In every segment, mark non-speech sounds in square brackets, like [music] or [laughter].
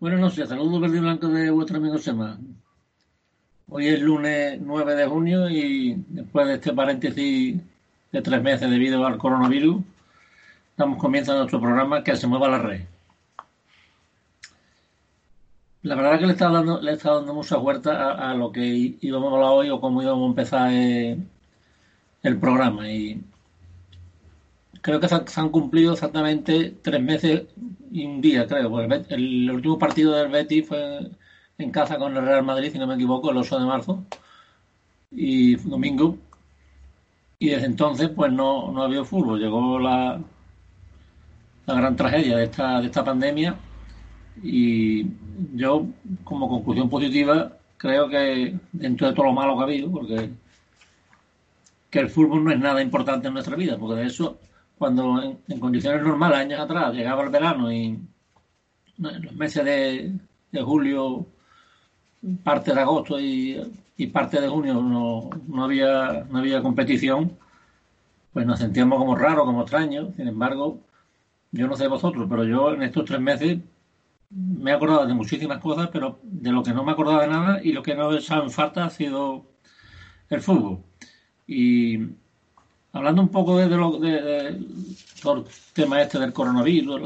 Buenas noches, saludos verde y blanco de vuestro amigo Sema. Hoy es lunes 9 de junio y después de este paréntesis de tres meses debido al coronavirus, damos comienzo nuestro programa Que se mueva la red. La verdad es que le está dando, le está dando mucha vuelta a, lo que íbamos a hablar hoy o cómo íbamos a empezar eh, el programa. Y creo que se han, cumplido exactamente tres meses y un día, creo. el, último partido del Betis fue en casa con el Real Madrid, si no me equivoco, el 8 de marzo y domingo. Y desde entonces, pues no, no ha habido fútbol. Llegó la, la gran tragedia de esta, de esta pandemia. Y yo, como conclusión positiva, creo que dentro de todo lo malo que ha habido, porque que el fútbol no es nada importante en nuestra vida, porque de eso cuando en, condiciones normales, años atrás, llegaba el verano y en los meses de, julio, parte de agosto y, parte de junio no, no, había, no había competición, pues nos sentíamos como raros, como extraños. Sin embargo, yo no sé vosotros, pero yo en estos tres meses me he acordado de muchísimas cosas, pero de lo que no me acordaba de nada y lo que no he echado en falta ha sido el fútbol. Y hablando un poco de, lo, de, el tema este del coronavirus,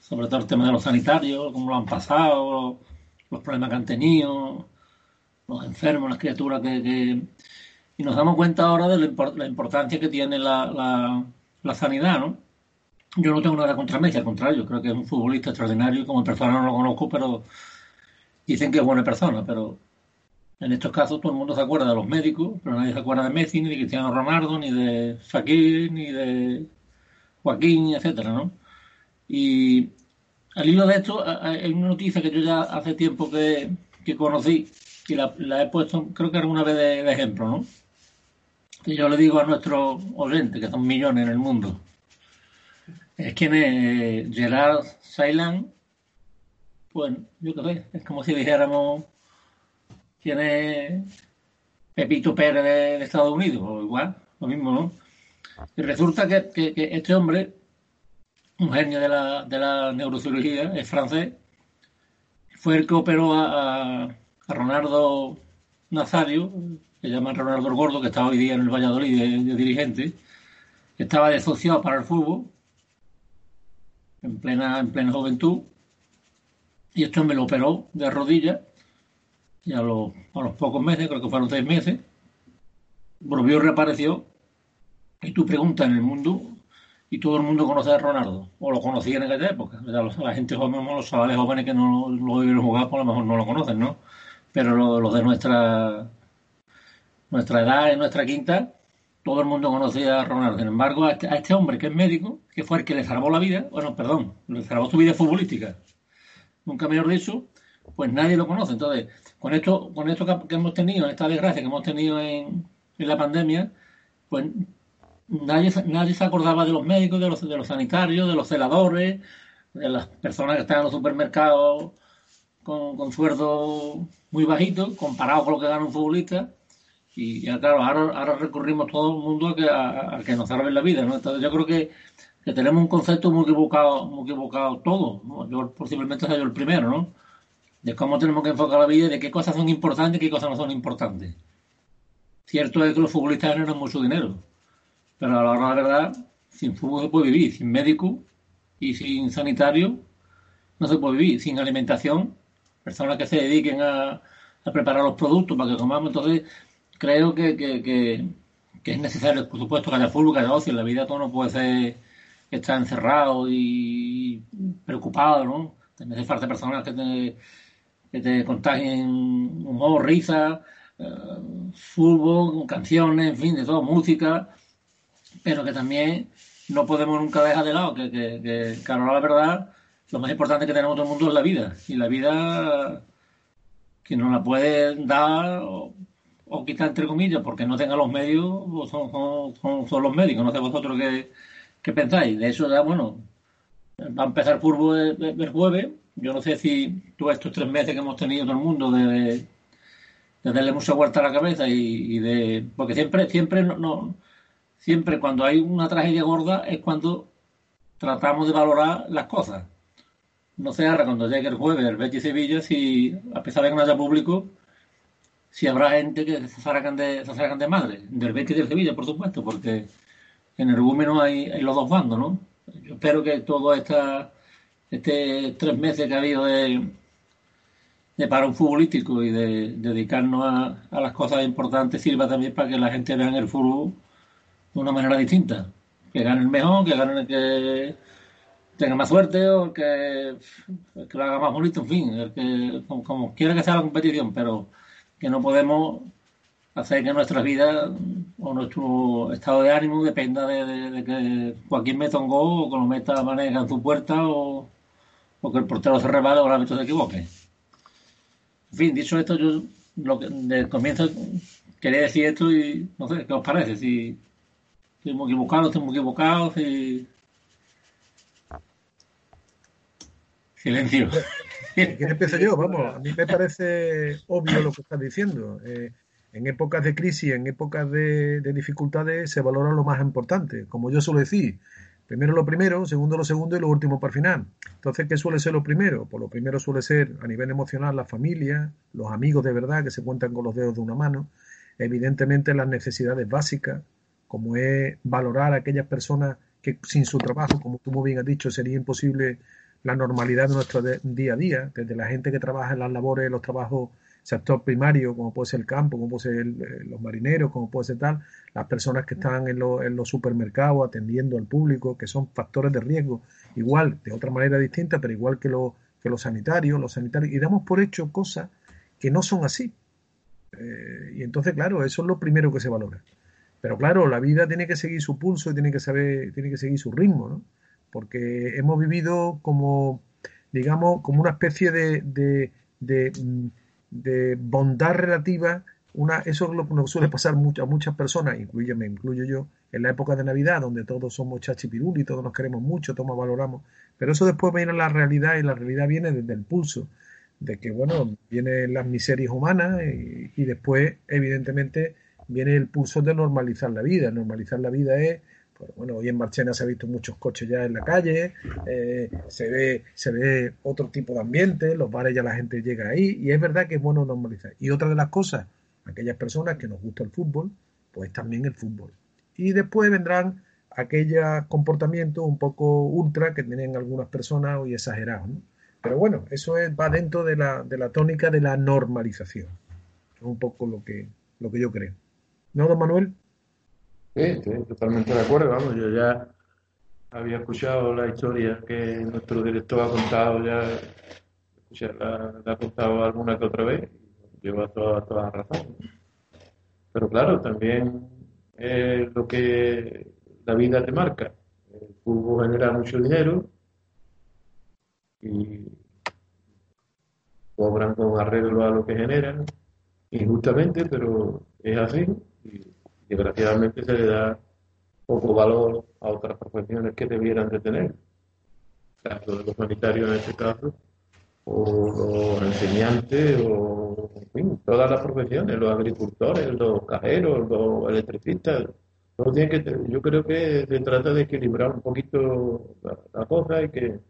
sobre todo el tema de los sanitarios, cómo lo han pasado, los problemas que han tenido, los enfermos, las criaturas que... y nos damos cuenta ahora de la, importancia que tiene la, la, sanidad, ¿no? Yo no tengo nada contra Messi, al contrario, creo que es un futbolista extraordinario y como persona no lo conozco, pero dicen que es buena persona, pero en estos casos todo el mundo se acuerda de los médicos, pero nadie se acuerda de Messi, ni de Cristiano Ronaldo, ni de Shakir, ni de Joaquín, etcétera, ¿no? Y al hilo de esto, hay una noticia que yo ya hace tiempo que, conocí y la, he puesto, creo que alguna vez de, ejemplo, ¿no? Que yo le digo a nuestros oyentes, que son millones en el mundo, es quien es Gerard Sailan, pues yo qué sé, es como si dijéramos tiene Pepito Pérez de, Estados Unidos, o igual, lo mismo, ¿no? Y resulta que, este hombre, un genio de la, de neurocirugía, es francés, fue el que operó a, Ronaldo Nazario, que llaman Ronaldo el Gordo, que está hoy día en el Valladolid de, dirigente, estaba desociado para el fútbol, en plena, en plena juventud, y este hombre lo operó de rodillas y a los, a los pocos meses, creo que fueron seis meses, volvió y reapareció. Y tú preguntas en el mundo y todo el mundo conoce a Ronaldo, o lo conocía en aquella época. La gente joven, los chavales jóvenes que no lo vieron jugar, por lo mejor no lo conocen, ¿no? Pero los, de nuestra nuestra edad, en nuestra quinta, todo el mundo conocía a Ronaldo. Sin embargo, este, a este, hombre que es médico, que fue el que le salvó la vida, bueno, perdón, le salvó su vida futbolística, nunca mejor dicho, pues nadie lo conoce. Entonces, con esto, con esto que, hemos tenido, esta desgracia que hemos tenido en, la pandemia, pues nadie, nadie se acordaba de los médicos, de los, sanitarios, de los celadores, de las personas que están en los supermercados con, sueldo muy bajito, comparado con lo que gana un futbolista. Y ya, claro, ahora, recurrimos todo el mundo a que, a, que nos salven la vida, ¿no? Entonces yo creo que, que, tenemos un concepto muy equivocado, muy equivocado todo, Yo posiblemente soy yo el primero, ¿no? De cómo tenemos que enfocar la vida, de qué cosas son importantes y qué cosas no son importantes. Cierto es que los futbolistas ganan mucho dinero, pero a la hora de la verdad, sin fútbol se puede vivir, sin médico y sin sanitario no se puede vivir, sin alimentación, personas que se dediquen a, preparar los productos para que comamos. Entonces, creo que, que, es necesario, por supuesto, que haya fútbol, que haya ocio. En la vida todo no puede ser estar encerrado y preocupado, ¿no? También hace falta personas que, que te contagien humor, risa, eh, fútbol, canciones, en fin, de todo, música, pero que también no podemos nunca dejar de lado que, que, que claro, la verdad, lo más importante que tenemos todo el mundo es la vida, y la vida que nos la puede dar o, quitar entre comillas porque no tenga los medios son, son, los médicos, no sé vosotros qué, qué pensáis. De eso ya, bueno, va a empezar fútbol el jueves yo no sé si tú estos tres meses que hemos tenido todo el mundo de, darle mucha vuelta a la cabeza y, de porque siempre siempre no, siempre cuando hay una tragedia gorda es cuando tratamos de valorar las cosas no sé ahora cuando llegue el jueves el Betis Sevilla si, a pesar de que no haya público, si habrá gente que se salgan de, se de madre, del Betis del Sevilla, por supuesto, porque en el Gúmeno hay, hay los dos bandos, ¿no? Yo espero que todo esta, este tres meses que ha habido de, de paro futbolístico y de, dedicarnos a, las cosas importantes sirva también para que la gente vea el fútbol de una manera distinta. Que gane el mejor, que gane el que tenga más suerte o que, que lo haga más bonito, en fin, el que, como, quiera que sea la competición, pero que no podemos hacer que nuestra vida o nuestro estado de ánimo dependa de, que Joaquín meta un gol o que lo meta manera en su puerta o, que el portero se rebale o el árbitro se equivoque. En fin, dicho esto, yo lo que, de comienzo quería decir esto y no sé, ¿qué os parece? Si estoy muy equivocado, estoy muy equivocado, si Silencio. ¿Quién empieza yo? [laughs] Vamos, a mí me parece obvio lo que estás diciendo. Eh, en épocas de crisis, en épocas de, dificultades, se valora lo más importante. Como yo suelo decir, primero lo primero, segundo lo segundo y lo último para final. Entonces, ¿qué suele ser lo primero? Pues lo primero suele ser, a nivel emocional, la familia, los amigos de verdad que se cuentan con los dedos de una mano, evidentemente las necesidades básicas, como es valorar a aquellas personas que sin su trabajo, como tú muy bien has dicho, sería imposible la normalidad de nuestro día a día, desde la gente que trabaja en las labores, los trabajos sector primario, como puede ser el campo, como puede ser eh, los marineros, como puede ser tal, las personas que están en, en, los supermercados atendiendo al público, que son factores de riesgo, igual, de otra manera distinta, pero igual que, que los sanitarios, los sanitarios, y damos por hecho cosas que no son así. Eh, y entonces, claro, eso es lo primero que se valora. Pero claro, la vida tiene que seguir su pulso y tiene que saber, tiene que seguir su ritmo, ¿no? porque hemos vivido como, digamos, como una especie de, de, bondad relativa. Una, eso es lo que nos suele pasar a muchas personas, incluyo, me incluyo yo, en la época de Navidad, donde todos somos chachipiruli, todos nos queremos mucho, todos valoramos. Pero eso después viene la realidad y la realidad viene desde el pulso, de que, bueno, vienen las miserias humanas y, y después, evidentemente, viene el pulso de normalizar la vida. Normalizar la vida es bueno, hoy en Marchena se ha visto muchos coches ya en la calle, eh, se ve se ve otro tipo de ambiente, los bares ya la gente llega ahí y es verdad que es bueno normalizar. Y otra de las cosas, aquellas personas que nos gusta el fútbol, pues también el fútbol. Y después vendrán aquellos comportamientos un poco ultra que tienen algunas personas hoy exagerados, ¿no? Pero bueno, eso es, va dentro de la, de la tónica de la normalización. Es un poco lo que, lo que yo creo. ¿No, don Manuel? Sí, estoy totalmente de acuerdo. Vamos, yo ya había escuchado la historia que nuestro director ha contado, ya la, ha contado alguna que otra vez, lleva toda, toda razón. Pero claro, también es lo que la vida te marca. El fútbol genera mucho dinero y cobran con arreglo a lo que generan, injustamente, pero es así desgraciadamente se le da poco valor a otras profesiones que debieran de tener. caso de los sanitarios en este caso, o los enseñantes, o en fin, todas las profesiones, los agricultores, los cajeros, los electricistas. Todo tiene que, yo creo que se trata de equilibrar un poquito la, cosa y que,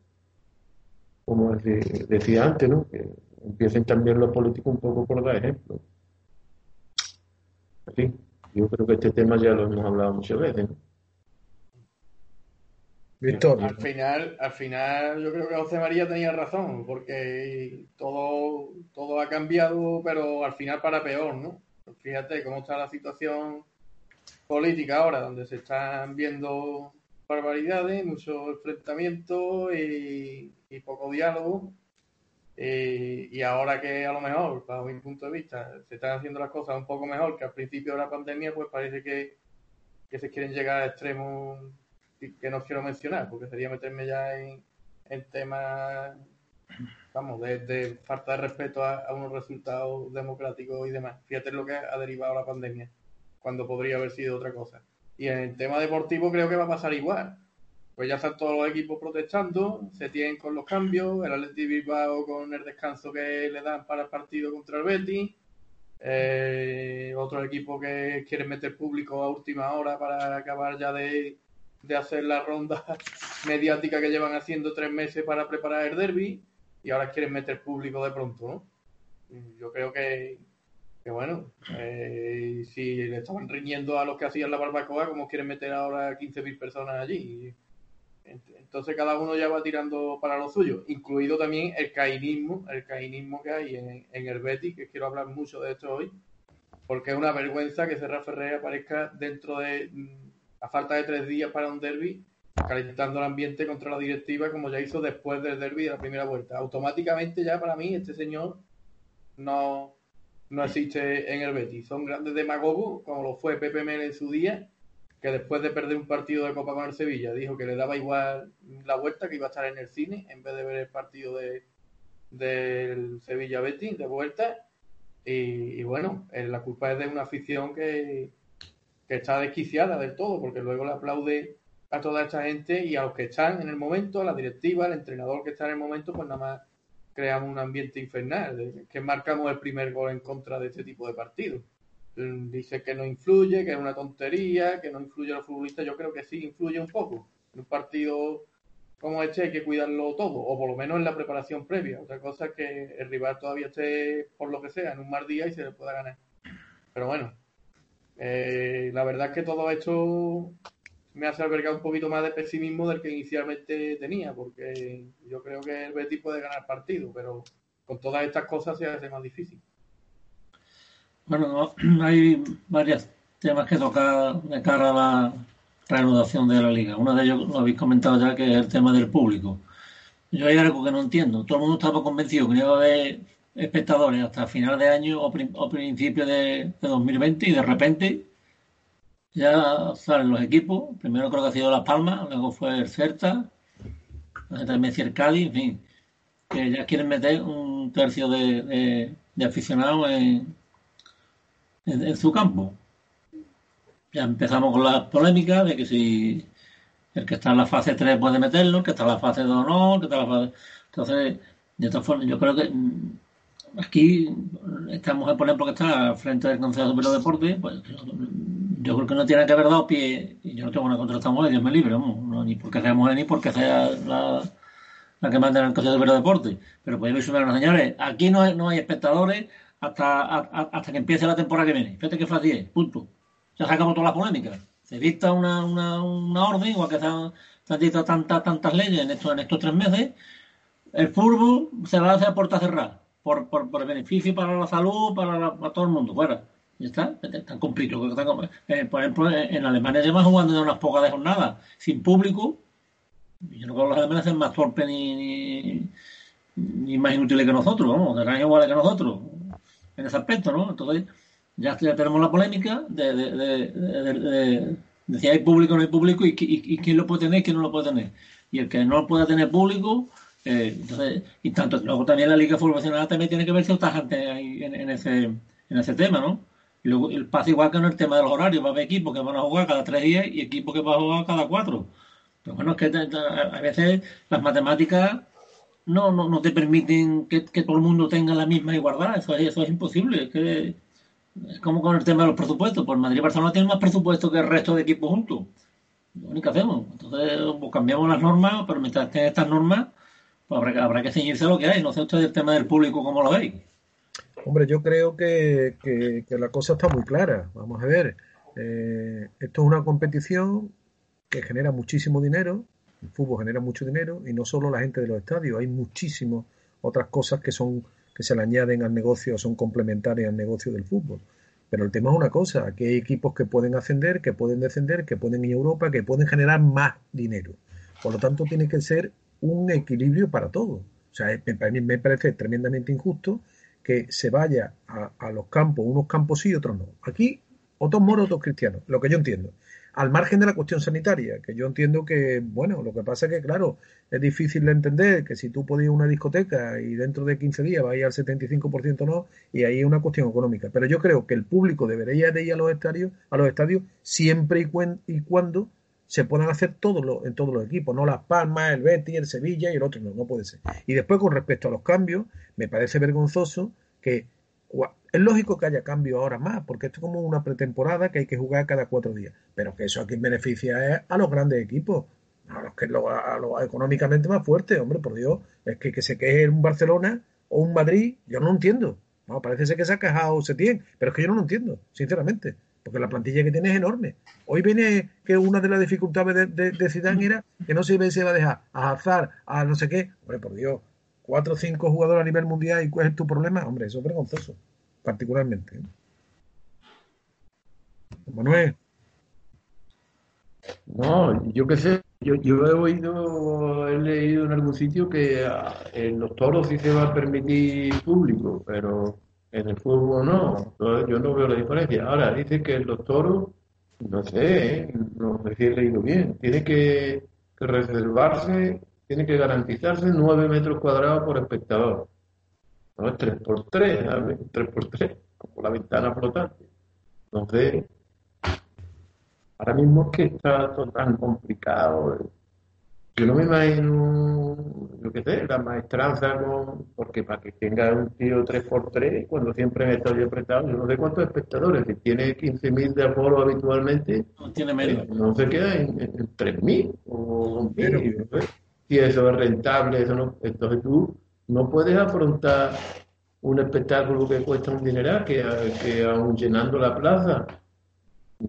como decía antes, ¿no? que empiecen también los políticos un poco por dar ejemplo. Fin. Yo creo que este tema ya lo hemos hablado muchas veces. Víctor. Al final, al final, yo creo que José María tenía razón, porque todo, todo ha cambiado, pero al final para peor, ¿no? Fíjate cómo está la situación política ahora, donde se están viendo barbaridades, muchos enfrentamientos y poco diálogo eh, y ahora que a lo mejor, bajo mi punto de vista, se están haciendo las cosas un poco mejor que al principio de la pandemia, pues parece que, se quieren llegar a extremos que no quiero mencionar, porque sería meterme ya en, temas, vamos, de, falta de respeto a, unos resultados democráticos y demás. Fíjate lo que ha derivado la pandemia, cuando podría haber sido otra cosa. Y en el tema deportivo creo que va a pasar igual pues ya están todos los equipos protestando, se tienen con los cambios, el Atleti Bilbao con el descanso que le dan para el partido contra el Betis, eh, otro equipo que quiere meter público a última hora para acabar ya de, de hacer la ronda [laughs] mediática que llevan haciendo tres meses para preparar el derby y ahora quieren meter público de pronto, ¿no? Yo creo que, que bueno, eh, si le estaban riñendo a los que hacían la barbacoa, como quieren meter ahora 15.000 personas allí? Entonces cada uno ya va tirando para lo suyo, incluido también el cainismo, el cainismo que hay en, el Betis, que quiero hablar mucho de esto hoy, porque es una vergüenza que Serra Ferrer aparezca dentro de, mm, a falta de tres días para un derby, calentando el ambiente contra la directiva como ya hizo después del derby de la primera vuelta. Automáticamente ya para mí este señor no, no existe en el Betis. Son grandes demagogos, como lo fue Pepe Mel en su día, que después de perder un partido de Copa con el Sevilla dijo que le daba igual la vuelta, que iba a estar en el cine en vez de ver el partido de del Sevilla Betis de vuelta. Y, bueno, eh, la culpa es de una afición que, que está desquiciada del todo, porque luego le aplaude a toda esta gente y a los que están en el momento, a la directiva, al entrenador que está en el momento, pues nada más creamos un ambiente infernal, que marcamos el primer gol en contra de este tipo de partidos. Mm, dice que no influye, que es una tontería, que no influye a los futbolistas. Yo creo que sí influye un poco. En un partido como este hay que cuidarlo todo, o por lo menos en la preparación previa. Otra cosa es que el rival todavía esté, por lo que sea, en un mal día y se le pueda ganar. Pero bueno, eh, la verdad es que todo esto me hace albergar un poquito más de pesimismo del que inicialmente tenía, porque yo creo que el Betis puede ganar partido, pero con todas estas cosas se hace más difícil. Bueno, [clears throat] hay varios temas que tocar de cara a la reanudación de la liga. Uno de ellos lo habéis comentado ya, que es el tema del público. Yo hay algo que no entiendo. Todo el mundo estaba convencido que no iba a haber espectadores hasta final de año o, principio de, 2020 y de repente ya salen los equipos. Primero creo que ha sido Las Palmas, luego fue el Certa, también el Cádiz, en fin, que ya quieren meter un tercio de aficionados en, en, su campo. Ya empezamos con la polémica de que si el que está en la fase 3 puede meterlo, que está en la fase 2 no, que está en la fase... Entonces, de todas formas, yo creo que mm, aquí estamos por ejemplo, que está frente del Consejo Superior de Deporte, pues yo creo que no tiene que haber dado pie, y yo no tengo una contra esta mujer, Dios me libre, no, ni porque sea mujer ni porque sea la, la que manda en el Consejo Superior de Deporte, pero podéis ver, señores, aquí no hay, no hay espectadores, hasta, hasta que empiece la temporada que viene. Fíjate que fácil es, punto. Ya sacamos todas las polémicas. Se dicta una, una, una orden, igual que se han, dictado tantas, tantas leyes en estos, en estos tres meses. El fútbol se va a hacer a puerta cerrada, por, por, por beneficio para la salud, para, todo el mundo. Fuera. Ya está, están cumplidos. Eh, por ejemplo, en Alemania llevan jugando de unas pocas jornadas, sin público. Yo no creo que los alemanes sean más torpes ni, ni, más inútiles que nosotros, vamos, serán iguales que nosotros en ese aspecto, ¿no? Entonces, ya, tenemos la polémica de, de, si hay público o no hay público y, quién lo puede tener y quién no lo puede tener. Y el que no pueda tener público, eh, entonces, y tanto, luego también la Liga Fútbol también tiene que ver si tajante ahí en, en, ese, en ese tema, ¿no? Y luego pasa igual que en el tema de los horarios, va a haber equipos que van a jugar cada tres días y equipos que van a jugar cada cuatro. Pero bueno, es que a veces las matemáticas no, no, no te permiten que, todo el mundo tenga la misma igualdad. Eso, eso es imposible. Es, que, es como con el tema de los presupuestos. Pues Madrid y Barcelona tienen más presupuesto que el resto de equipos juntos. Lo único que hacemos. Entonces, pues cambiamos las normas, pero mientras estén estas normas, pues habrá, habrá que ceñirse a lo que hay. No sé usted el tema del público cómo lo veis. Hombre, yo creo que, que, la cosa está muy clara. Vamos a ver. Eh, esto es una competición que genera muchísimo dinero, el fútbol genera mucho dinero y no solo la gente de los estadios, hay muchísimas otras cosas que son que se le añaden al negocio, son complementarias al negocio del fútbol. Pero el tema es una cosa, que hay equipos que pueden ascender, que pueden descender, que pueden ir a Europa, que pueden generar más dinero. Por lo tanto, tiene que ser un equilibrio para todo. O sea, me, me parece tremendamente injusto que se vaya a, los campos, unos campos sí, otros no. Aquí, otros moros, otros cristianos, lo que yo entiendo al margen de la cuestión sanitaria, que yo entiendo que, bueno, lo que pasa es que, claro, es difícil de entender que si tú podías una discoteca y dentro de 15 días va al 75% no, y ahí es una cuestión económica. Pero yo creo que el público debería de ir a los estadios, a los estadios siempre y, y cuando se puedan hacer todos los, en todos los equipos, no Las Palmas, el Betis, el Sevilla y el otro, no, no puede ser. Y después, con respecto a los cambios, me parece vergonzoso que Es lógico que haya cambio ahora más, porque esto es como una pretemporada que hay que jugar cada cuatro días. Pero que eso aquí beneficia es a los grandes equipos, a los que lo, a los económicamente más fuertes, hombre, por Dios. Es que, que se queje un Barcelona o un Madrid, yo no entiendo. No, parece ser que se ha quejado Setién, pero es que yo no lo entiendo, sinceramente, porque la plantilla que tiene es enorme. Hoy viene que una de las dificultades de, Zidane era que no se va a dejar a azar, a no sé qué. Hombre, por Dios, cuatro o cinco jugadores a nivel mundial y cuál es tu problema, hombre, eso es vergonzoso, particularmente. Manuel. No, yo qué sé, yo, yo he oído, he leído en algún sitio que ah, en los toros sí se va a permitir público, pero en el fútbol no. Yo no veo la diferencia. Ahora, dice que en los toros, no sé, no sé si he leído bien, tiene que, que reservarse, tiene que garantizarse 9 metros cuadrados por espectador. No es 3 por 3, 3 por 3, como la ventana flotante. Entonces, ahora mismo es que está todo tan complicado. Yo no me imagino, yo qué sé, la maestranza con, porque para que tenga un tío 3x3, cuando siempre he estado yo apretado, yo no sé cuántos espectadores, si tiene 15.000 de aforo habitualmente, No tiene medio. eh, no se queda en, en, en 3.000 o 1.000. no sé. Si eso es rentable, eso no, entonces tú no puedes afrontar un espectáculo que cuesta un dineral, que, que aún llenando la plaza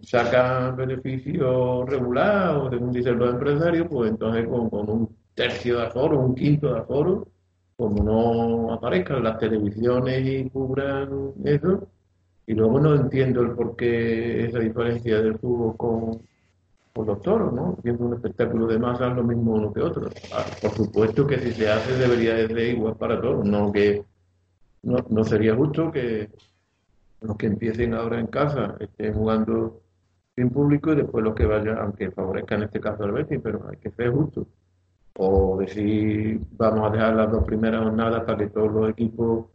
saca beneficio regular o según dicen los empresarios, pues entonces con, con un tercio de aforo, un quinto de aforo, como no aparezcan las televisiones y cubran eso, y luego no entiendo el por qué esa diferencia del fútbol con, con los toros, ¿no? Viendo un espectáculo de masa lo mismo uno que otro. Ah, por supuesto que si se hace debería de ser igual para todos, no que no, no sería justo que los que empiecen ahora en casa estén jugando sin público y después los que vayan, aunque favorezca en este caso al Betis, pero hay que ser justo. O decir, vamos a dejar las dos primeras jornadas para que todos los equipos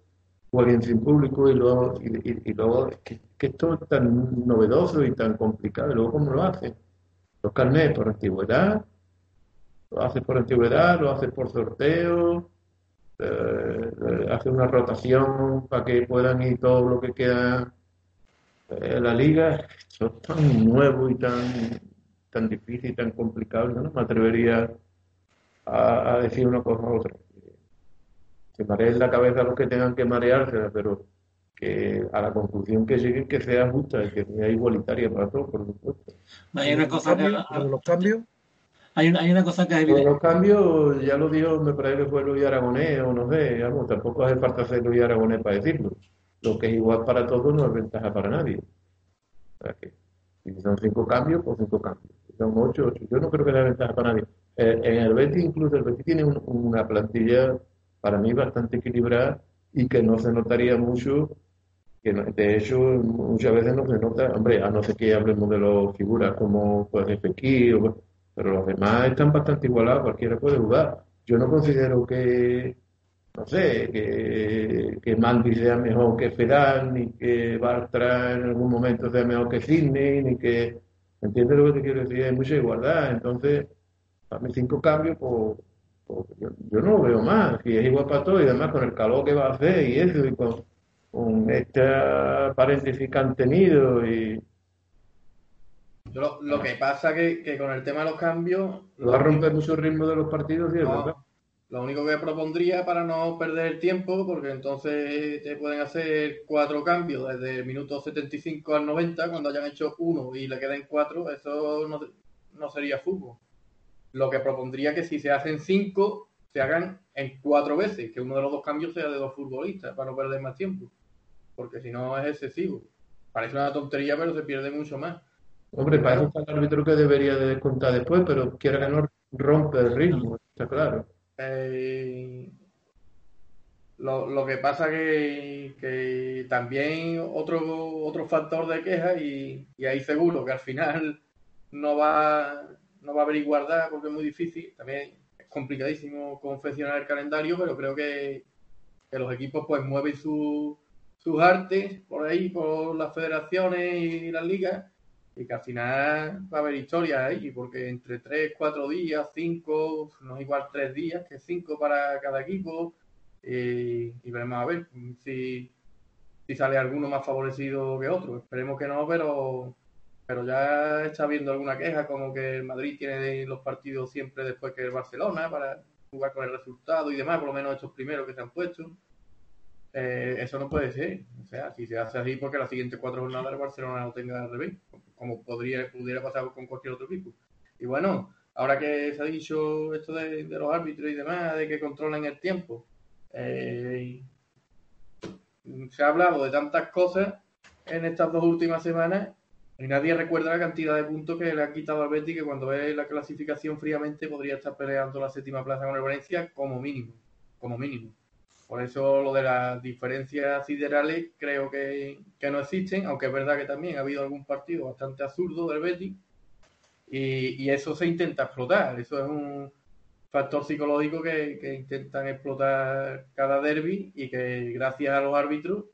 jueguen sin público y luego, y, luego que, que esto es tan novedoso y tan complicado, y luego cómo lo hacen. Los carnets por antigüedad, lo haces por antigüedad, lo haces por sorteo, eh, eh, hace una rotación para que puedan ir todo lo que queda eh, en la liga. Esto es tan nuevo y tan, tan difícil y tan complicado. Yo no me atrevería a, decir una cosa u otra. Que mareen la cabeza los que tengan que marearse, pero que a la conclusión que lleguen que sea justa y que sea igualitaria para todos, por supuesto. Hay una cosa que, los cambios, hay una, hay una cosa que es evidente. los cambios, ya lo dijo, me parece que fue Luis Aragonés, o no sé, tampoco hace falta ser Luis Aragonés para decirlo. Lo que es igual para todos no es ventaja para nadie. O sea que, si son cinco cambios, pues cinco cambios. Si son ocho, ocho. Yo no creo que sea ventaja para nadie. Eh, en el Betis, incluso, el Betis tiene un- una plantilla, para mí, bastante equilibrada y que no se notaría mucho, que de hecho, muchas veces no se nota, hombre, a no ser que hablemos de las figuras como pues, pero los demás están bastante igualados, cualquiera puede jugar. Yo no considero que, no sé, que, que Mandy sea mejor que Ferran, ni que Bartra en algún momento sea mejor que Sidney, ni que, ¿entiendes lo que te quiero decir? Hay mucha igualdad, entonces, para mí cinco cambios, pues, pues, yo, no lo veo más, si es igual para todos, y además con el calor que va a hacer y eso, y con, con esta paréntesis que han tenido, y Yo Lo, lo que pasa que, que con el tema de los cambios, va a romper mucho el ritmo de los partidos, sí, No, lo único que propondría para no perder el tiempo, porque entonces te pueden hacer cuatro cambios desde el minuto 75 al 90, cuando hayan hecho uno y le queden cuatro, eso no, no sería fútbol. Lo que propondría que si se hacen cinco, se hagan en cuatro veces, que uno de los dos cambios sea de dos futbolistas, para no perder más tiempo. Porque si no es excesivo. Parece una tontería, pero se pierde mucho más. Hombre, para el árbitro que debería de descontar después, pero que no rompe el ritmo, está claro. Eh, lo, lo que pasa que, que también otro, otro factor de queja y, y ahí seguro que al final no va, no va a haber igualdad porque es muy difícil. También es complicadísimo confeccionar el calendario, pero creo que, que los equipos pues mueven su- sus artes por ahí, por las federaciones y las ligas y que al final va a haber historias ahí, porque entre 3, 4 días, 5, no es igual 3 días que 5 para cada equipo, y veremos a ver si, si sale alguno más favorecido que otro. Esperemos que no, pero, pero ya está habiendo alguna queja, como que el Madrid tiene los partidos siempre después que el Barcelona para jugar con el resultado y demás, por lo menos estos primeros que se han puesto. Eh, eso no puede ser. O sea, si se hace así porque las siguientes cuatro jornadas el Barcelona no tenga al revés, como podría, pudiera pasar con cualquier otro equipo. Y bueno, ahora que se ha dicho esto de, los árbitros y demás, de que controlen el tiempo, eh, se ha hablado de tantas cosas en estas dos últimas semanas y nadie recuerda la cantidad de puntos que le ha quitado al Betis que cuando ve la clasificación fríamente podría estar peleando la séptima plaza con el Valencia como mínimo, como mínimo. Por eso lo de las diferencias siderales creo que, no existen, aunque es verdad que también ha habido algún partido bastante absurdo del Betis y, y eso se intenta explotar. Eso es un, factor psicológico que, intentan explotar cada derby y que gracias a los árbitros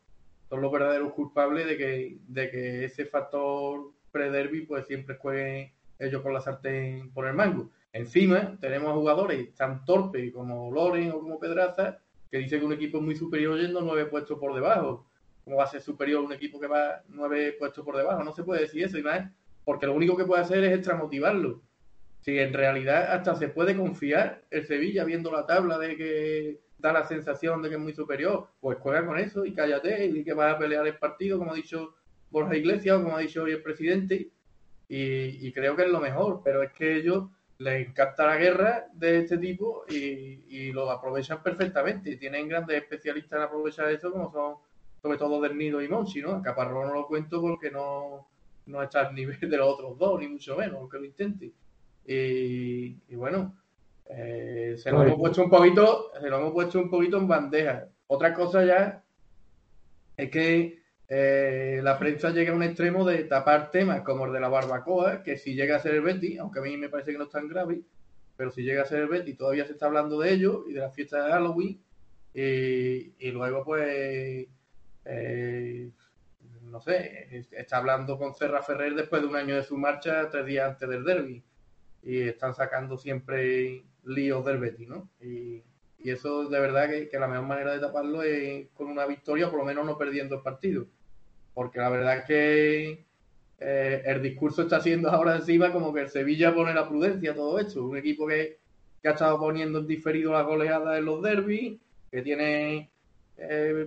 son los verdaderos culpables de que, de que ese factor pre-derby pues siempre jueguen ellos con la sartén por el mango. Encima tenemos jugadores tan torpes como Loren o como Pedraza que dicen que un equipo es muy superior yendo nueve puestos por debajo. ¿Cómo va a ser superior un equipo que va nueve puestos por debajo? No se puede decir eso, y más porque lo único que puede hacer es extramotivarlo si en realidad hasta se puede confiar el Sevilla viendo la tabla de que da la sensación de que es muy superior, pues juega con eso y cállate y que vas a pelear el partido, como ha dicho Borja Iglesias o como ha dicho hoy el presidente, y, creo que es lo mejor, pero es que ellos les encanta la guerra de este tipo y, lo aprovechan perfectamente. Tienen grandes especialistas en aprovechar eso, como son sobre todo Del Nido y Monchi, ¿no? A no lo cuento porque no, no está al nivel de los otros dos, ni mucho menos, aunque lo intente. Y, bueno, eh, se lo hemos puesto un poquito, se lo hemos puesto un poquito en bandeja. Otra cosa ya es que eh, la prensa llega a un extremo de tapar temas como el de la barbacoa, que si llega a ser el Betty, aunque a mí me parece que no es tan grave, pero si llega a ser el Betty, todavía se está hablando de ello y de la fiesta de Halloween. Y, luego, pues, eh, no sé, está hablando con Serra Ferrer después de un año de su marcha, tres días antes del derby y están sacando siempre líos del Betis, ¿no? Y, eso de verdad que, la mejor manera de taparlo es con una victoria, por lo menos no perdiendo el partido. Porque la verdad es que eh, el discurso está siendo ahora encima como que el Sevilla pone la prudencia todo esto. Un equipo que, ha estado poniendo en diferido las goleadas en los derbis, que tiene eh,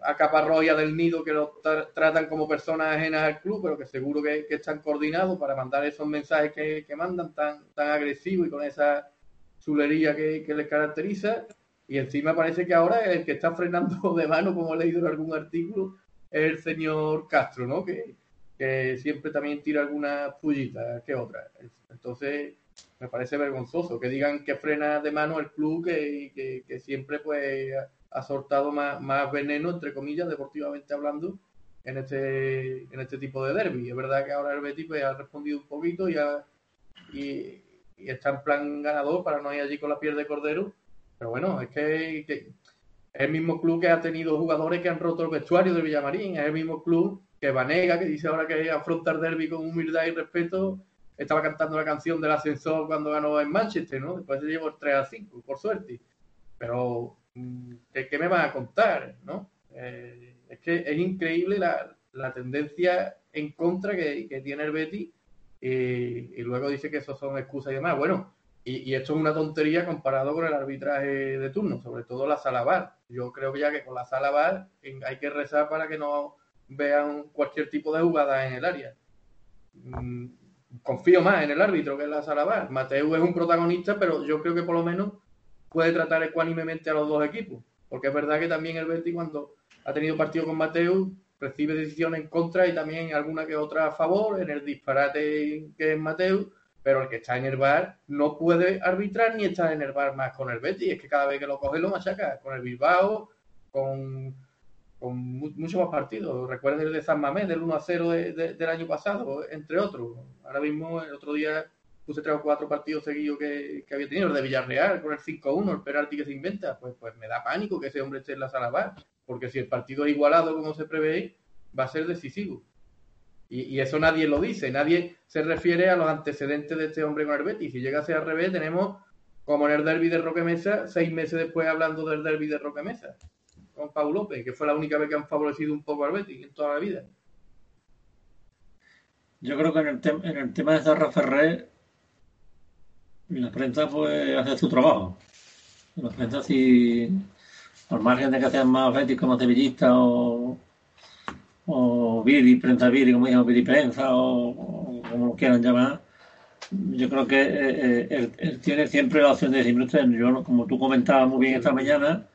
a Caparroya del Nido que lo tratan como personas ajenas al club, pero que seguro que, están coordinados para mandar esos mensajes que, mandan tan, tan agresivos y con esa chulería que, les caracteriza. Y encima parece que ahora el que está frenando [laughs] de mano, como he leído en algún artículo, el señor Castro, ¿no? Que, siempre también tira alguna pullita que otra. Entonces, me parece vergonzoso que digan que frena de mano el club que, que siempre pues ha soltado más, más veneno, entre comillas, deportivamente hablando, en este, en este tipo de derby. Es verdad que ahora el Betis pues, ha respondido un poquito y, y, está en plan ganador para no ir allí con la piel de cordero. Pero bueno, es que, es el mismo club que ha tenido jugadores que han roto el vestuario de Villamarín, es el mismo club que Vanega, que dice ahora que afronta el derby con humildad y respeto, estaba cantando la canción del ascensor cuando ganó en Manchester, ¿no? Después se llevó el 3 a 5, por suerte. Pero Mm, ¿qué, me van a contar? ¿no? Eh, es que es increíble la, tendencia en contra que, tiene el Betty y, luego dice que eso son excusas y demás. Bueno, y, esto es una tontería comparado con el arbitraje de turno, sobre todo la sala bar. Yo creo que ya que con la sala bar hay que rezar para que no vean cualquier tipo de jugada en el área. Mm, confío más en el árbitro que en la sala bar. Mateo es un protagonista, pero yo creo que por lo menos puede tratar ecuánimemente a los dos equipos. Porque es verdad que también el Betis cuando ha tenido partido con Mateo recibe decisiones en contra y también alguna que otra a favor en el disparate que es Mateo, pero el que está en el bar no puede arbitrar ni está en el bar más con el Betis, es que cada vez que lo coge lo machaca, con el Bilbao, con, con muchos más partidos. Recuerden el de San Mamés, del 1 a 0 del año pasado, entre otros. Ahora mismo, el otro día puse tres o cuatro partidos seguidos que, había tenido, el de Villarreal con el 5-1, el penalti que se inventa, pues, pues me da pánico que ese hombre esté en la sala bar, porque si el partido es igualado como se prevé, va a ser decisivo. Y, eso nadie lo dice, nadie se refiere a los antecedentes de este hombre con el. Si llega a ser al revés, tenemos, como en el derby de Roque Mesa, seis meses después hablando del derby de Roque Mesa. con Pau López, que fue la única vez que han favorecido un poco al en toda la vida. Yo creo que en el, en el tema de Zarra Ferrer, la prensa pues hace su trabajo. La prensa si al margen de que sean más Betis como sevillistas o, o Viri, prensa Viri, como dicen, Viri prensa o, como lo quieran llamar, yo creo que eh, eh, él, tiene siempre la opción de decir, yo como tú comentabas muy bien esta mañana,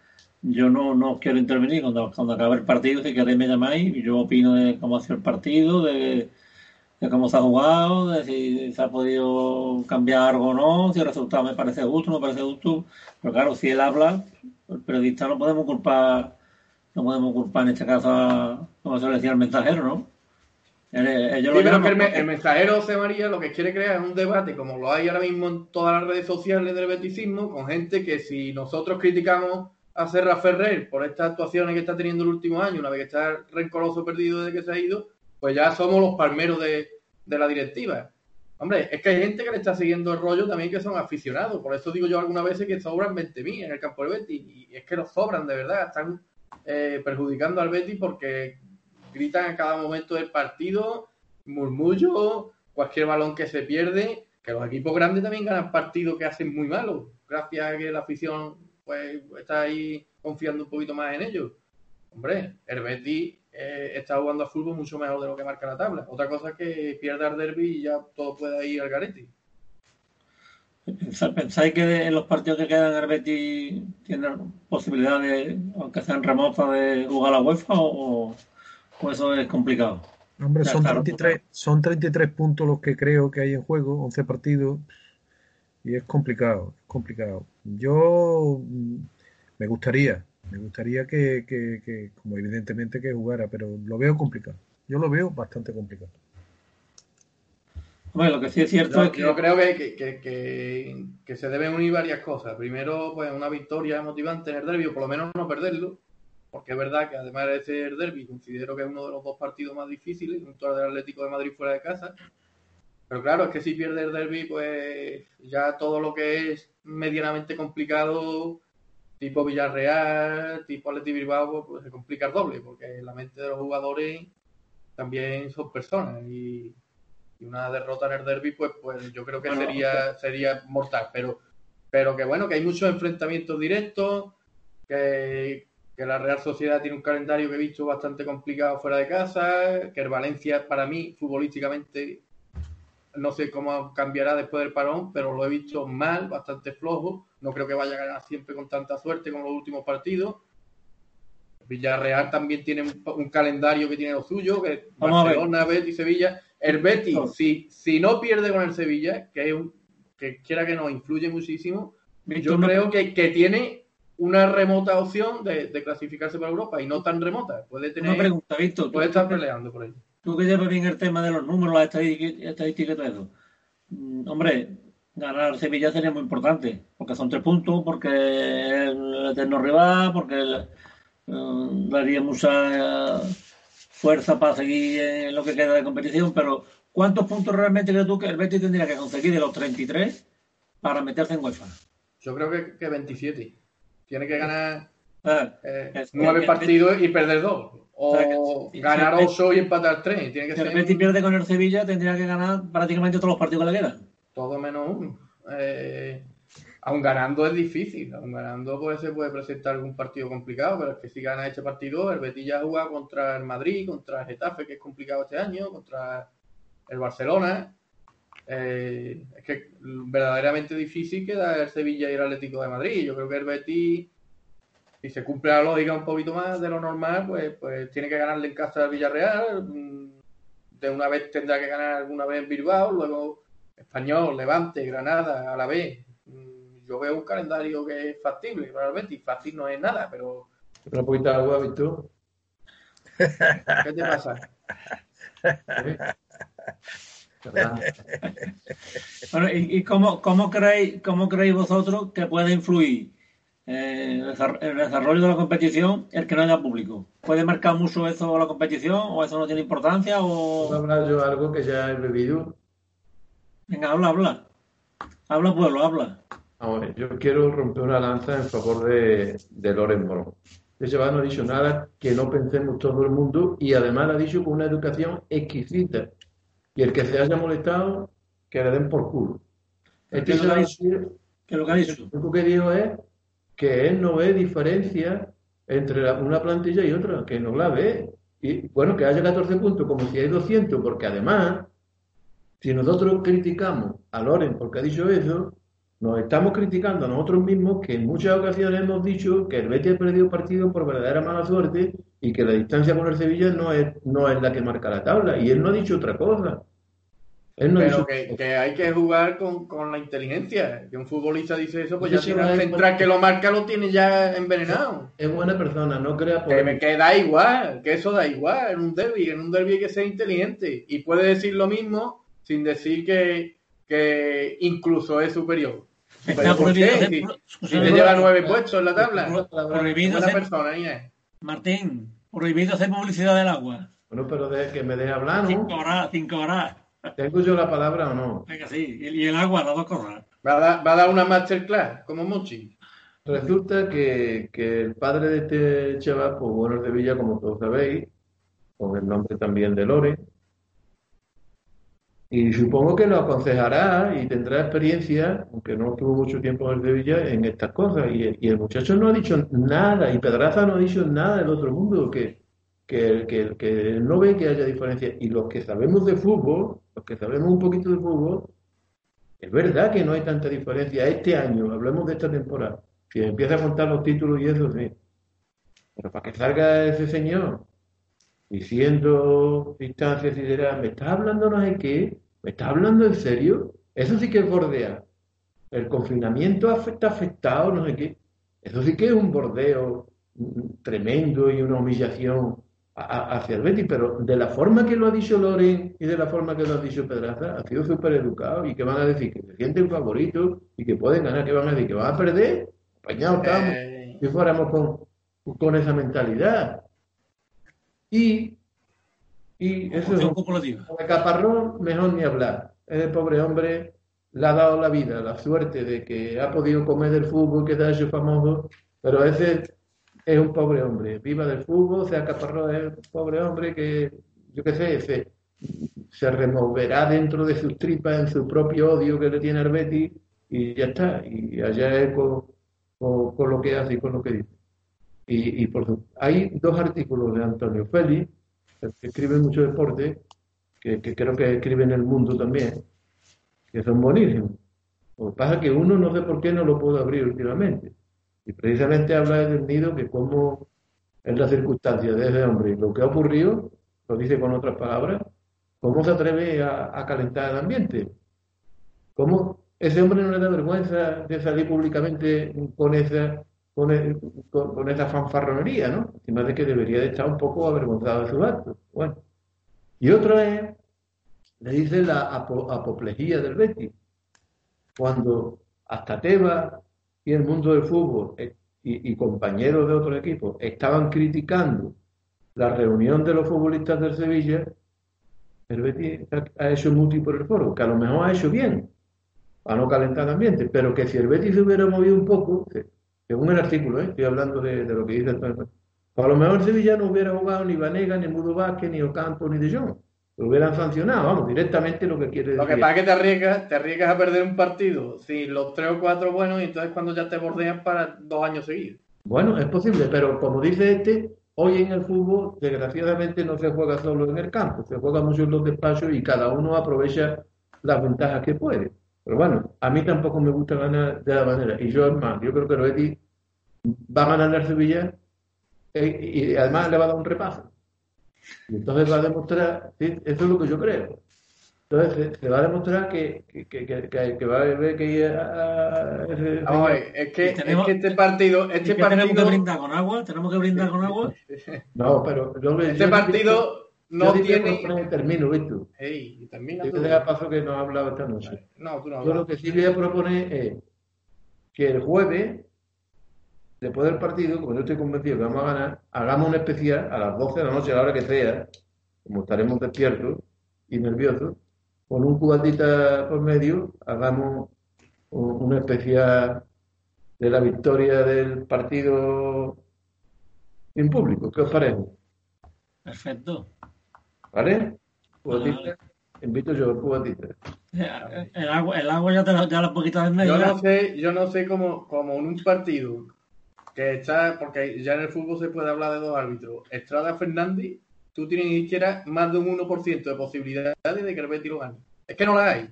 yo no, no quiero intervenir cuando, cuando acabe el partido, si queréis me llamáis, yo opino de cómo ha sido el partido, de cómo se ha jugado, de si se ha podido cambiar algo o no, si el resultado me parece justo, no me parece justo, pero claro, si él habla, el periodista no podemos culpar, no podemos culpar en este caso a, como se le decía, al mensajero, ¿no? El, mensajero José María lo que quiere crear es un debate, como lo hay ahora mismo en todas las redes sociales del beticismo, con gente que si nosotros criticamos a Serra Ferrer por estas actuaciones que está teniendo el último año, una vez que está rencoroso perdido desde que se ha ido, pues ya somos los palmeros de, la directiva. Hombre, es que hay gente que le está siguiendo el rollo también que son aficionados. Por eso digo yo algunas veces que sobran 20.000 en el campo del Betis. Y es que los sobran, de verdad. Están eh, perjudicando al Betis porque gritan a cada momento del partido, murmullo, cualquier balón que se pierde, que los equipos grandes también ganan partidos que hacen muy malos, gracias a que la afición pues está ahí confiando un poquito más en ellos. Hombre, el Betis eh, está jugando a fútbol mucho mejor de lo que marca la tabla. Otra cosa es que pierda el derby y ya todo puede ir al garete. ¿Pensáis que en los partidos que quedan el Betis tienen posibilidad de, aunque sean remotas, de jugar a la UEFA o, pues eso es complicado. Hombre, son, 33, son 33 puntos los que creo que hay en juego, 11 partidos, y es complicado, es complicado. Yo mm, me gustaría, me gustaría que, que, como evidentemente que jugara, pero lo veo complicado. Yo lo veo bastante complicado. Bueno, lo que sí es cierto es que... Yo creo que, que, que, se deben unir varias cosas. Primero, pues una victoria motivante en el derbi, o por lo menos no perderlo porque es verdad que además de ser derby, considero que es uno de los dos partidos más difíciles, junto al del Atlético de Madrid fuera de casa. Pero claro, es que si pierde el derby, pues ya todo lo que es medianamente complicado, tipo Villarreal, tipo Atlético Bilbao, pues se complica el doble, porque la mente de los jugadores también son personas y, una derrota en el derby, pues, pues yo creo que sería, sería mortal. Pero, pero que bueno, que hay muchos enfrentamientos directos, que, que la Real Sociedad tiene un calendario que he visto bastante complicado fuera de casa, que el Valencia para mí futbolísticamente no sé cómo cambiará después del parón, pero lo he visto mal, bastante flojo, no creo que vaya a ganar siempre con tanta suerte como los últimos partidos. Villarreal también tiene un, calendario que tiene lo suyo, que Barcelona, Betis, Sevilla. El Betis, si, si no pierde con el Sevilla, que, es un, que quiera que no influye muchísimo, yo creo que, que tiene una remota opción de, clasificarse para Europa y no tan remota. Puede tener. Una pregunta, Víctor. Puede estar peleando por ello. Tú que llevas bien el tema de los números, las estadísticas y todo eso. Mm, hombre, ganar Sevilla sería muy importante, porque son tres puntos, porque el eterno rival, porque eh, daría mucha fuerza para seguir en lo que queda de competición, pero ¿cuántos puntos realmente crees tú que el Betis tendría que conseguir de los 33 para meterse en UEFA? Yo creo que, que 27. Tiene que ganar ah, eh, nueve partidos y perder dos. O ganar ocho y empatar tres. Tiene que si ser... el pierde con el Sevilla, tendría que ganar prácticamente todos los partidos que le quedan. Todo menos uno. Eh, aun ganando es difícil. Aun ganando pues, se puede presentar algún partido complicado, pero es que si gana este partido, el Betis ya juega contra el Madrid, contra el Getafe, que es complicado este año, contra el Barcelona. Eh, es que verdaderamente difícil queda el Sevilla y el Atlético de Madrid. Yo creo que el Betis, si se cumple la lógica un poquito más de lo normal, pues, pues tiene que ganarle en casa al Villarreal. Mm, de una vez tendrá que ganar alguna vez en Bilbao, luego Español, Levante, Granada, a la vez. Mm, yo veo un calendario que es factible para el Betis. Fácil no es nada, pero. Una poquita de agua, Víctor. ¿Qué te pasa? bueno, ¿y, cómo, cómo, creéis, cómo creéis vosotros que puede influir en el desarrollo de la competición el que no haya público? ¿Puede marcar mucho eso la competición o eso no tiene importancia? O... ¿Puedo hablar yo algo que ya he bebido? Venga, habla, habla. Habla, pueblo, habla. Ahora, yo quiero romper una lanza en favor de, de Loren de chaval no ha dicho nada que no pensemos todo el mundo y además ha dicho con una educación exquisita. Y el que se haya molestado, que le den por culo. Este ¿Qué es lo que? ¿Qué es lo que ha dicho? lo único que dijo es que él no ve diferencia entre la- una plantilla y otra, que no la ve. Y bueno, que haya 14 puntos como si hay 200, porque además, si nosotros criticamos a Loren porque ha dicho eso, nos estamos criticando a nosotros mismos que en muchas ocasiones hemos dicho que el Betis ha perdido partido por verdadera mala suerte y que la distancia con el Sevilla no es, no es la que marca la tabla. Y él no ha dicho otra cosa. Él no ha Pero dicho que, que hay que jugar con, con la inteligencia. Que un futbolista dice eso, pues ya tiene al es central que lo marca, lo tiene ya envenenado. es buena persona, no crea Que, me, que da igual, que eso da igual en un derby. En un derby hay que ser inteligente. Y puede decir lo mismo sin decir que, que incluso es superior. Está ¿Pero por prohibido qué? hacer- Si, pro- si te lleva nueve puestos en la tabla. pro- prohibido hacer, persona, Inés. Martín, prohibido hacer publicidad del agua. Bueno, pero de, que me deje hablar, ¿no? Cinco horas, cinco horas. ¿Tengo yo la palabra o no? Venga, sí. Y y el agua, las dos cosas. Va a, dar, va a dar una masterclass, como Mochi. Resulta que, que el padre de este chaval, pues bueno, es de Villa, como todos sabéis, con el nombre también de Lore. Y supongo que lo aconsejará y tendrá experiencia, aunque no estuvo mucho tiempo en el Sevilla, en estas cosas. Y, y el muchacho no ha dicho nada, y Pedraza no ha dicho nada del otro mundo, que, que, que, que no ve que haya diferencia. Y los que sabemos de fútbol, los que sabemos un poquito de fútbol, es verdad que no hay tanta diferencia. Este año, hablemos de esta temporada, si empieza a contar los títulos y eso, sí. Pero para que salga ese señor diciendo distancias y dirá, ¿me estás hablando no sé qué? ¿Me estás hablando en serio? Eso sí que es bordear. El confinamiento afecta afectado, no sé qué. Eso sí que es un bordeo tremendo y una humillación hacia el Betis, pero de la forma que lo ha dicho Loren y de la forma que lo ha dicho Pedraza, ha sido súper educado y que van a decir que se sienten favoritos y que pueden ganar, que van a decir que van a perder. Apañados estamos Eh, si fuéramos con, con esa mentalidad. Y, y eso es un copulativa. de Caparrón, mejor ni hablar. Ese pobre hombre le ha dado la vida, la suerte de que ha podido comer del fútbol, que se ha hecho famoso, pero ese es un pobre hombre. Viva del fútbol, sea Caparrón, es un pobre hombre que, yo qué sé, se, se removerá dentro de sus tripas en su propio odio que le tiene al y ya está. Y allá es con, con- con lo que hace y con lo que dice. Y, y por hay dos artículos de Antonio Félix, que escribe mucho deporte, que, que creo que escribe en el mundo también, que son buenísimos. Lo que pasa es que uno no sé por qué no lo puedo abrir últimamente. Y precisamente habla del nido que cómo es la circunstancia de ese hombre y lo que ha ocurrido, lo dice con otras palabras, cómo se atreve a, a calentar el ambiente. ¿Cómo ese hombre no le da vergüenza de salir públicamente con esa, con, e- con- con esa fanfarronería, ¿no? Encima de que debería de estar un poco avergonzado de sus actos. Bueno. Y otro es, le dice la apo- apoplejía del Betis. Cuando hasta Tebas y el mundo del fútbol eh, y, y compañeros de otros equipos estaban criticando la reunión de los futbolistas del Sevilla, el Betis ha, hecho muti por el foro, que a lo mejor ha hecho bien, para no calentar el ambiente, pero que si el Betis se hubiera movido un poco, según el artículo, ¿eh? estoy hablando de, de lo que dice Antonio, a lo mejor Sevilla no hubiera jugado ni Vanega, ni Mudo Vázquez, ni Ocampo, ni De Jong. Lo hubieran sancionado, vamos, directamente lo que quiere Lo que decir. pasa es que te arriesgas, te arriesgas a perder un partido sin los tres o cuatro buenos y entonces cuando ya te bordean para dos años seguidos. Bueno, es posible, pero como dice este, hoy en el fútbol, desgraciadamente, no se juega solo en el campo, se juega mucho en los despachos y cada uno aprovecha las ventajas que puede. Pero bueno, a mí tampoco me gusta ganar de la manera. Y yo, es más, yo creo que Loeti va a ganar el Sevilla eh, y además le va a dar un repaso. Y entonces va a demostrar, sí, eso es lo que yo creo. Entonces se, se va a demostrar que, que, que, que- va a haber que ir a, a- ese Vamos a señor. ver, es que, tenemos- es que este partido, ¿Y este qué tenemos que partido, brindar con agua? ¿Tenemos que brindar con agua? [laughs] No, pero yo, este yo- partido no dije tiene. por poner termino, ¿viste? Ey, y termina Yo paso que no ha hablado esta noche. No, tú no. Yo lo que sí voy a proponer es que el jueves, después del partido, como yo estoy convencido que vamos a ganar, hagamos un especial a las 12 de la noche, a la hora que sea, como estaremos despiertos y nerviosos, con un cubatita por medio, hagamos un, especial de la victoria del partido sin público. ¿Qué os parece? Perfecto. ¿Vale? Cubatita. Invito yo, cubatita. Eh, [laughs] El agua, el agua ya te la, ya la poquito en medio. Yo no sé, yo no sé cómo, cómo en un partido que está, porque ya en el fútbol se puede hablar de dos árbitros, Estrada Fernández, tú tienes ni siquiera más de un 1% de posibilidades de que el Betis lo gane. Es que no la hay,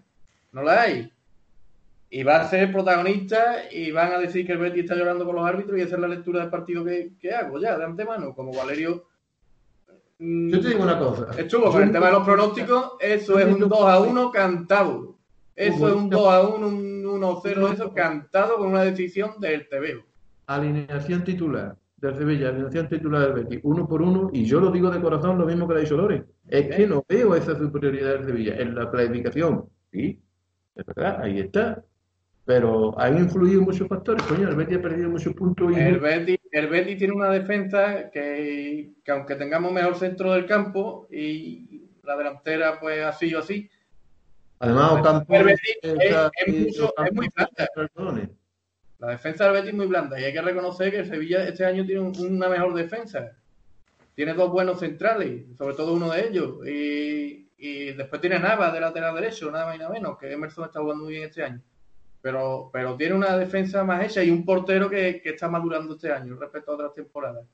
no la hay. Y va a ser protagonista y van a decir que el Betis está llorando con los árbitros y esa es la lectura del partido que, que hago ya, de antemano, como Valerio Yo te digo una cosa. Estuvo con el tema de los pronósticos, eso es un 2 a 1 cantado. Eso es un 2 a 1, un 1 a 0, eso cantado con una decisión del TVO. Alineación titular del Sevilla, alineación titular del Betis, uno por uno, y yo lo digo de corazón lo mismo que la dicho Loren. Es que no veo esa superioridad del Sevilla en la clasificación. Sí, es verdad, ahí está. Pero han influido muchos factores. Coño, el Betis ha perdido muchos puntos y El Betis, el Betis tiene una defensa que, que aunque tengamos mejor centro del campo y la delantera pues así o así, además Ocampo el Betis es- mucho- Ocampo es muy blanda. la defensa del Betis es muy blanda y hay que reconocer que el Sevilla este año tiene un- una mejor defensa. Tiene dos buenos centrales, sobre todo uno de ellos. Y, y después tiene Nava de lateral derecho, nada más y nada menos, que Emerson está jugando muy bien este año. Pero, pero tiene una defensa más hecha y un portero que, que está madurando este año respecto a otras temporadas.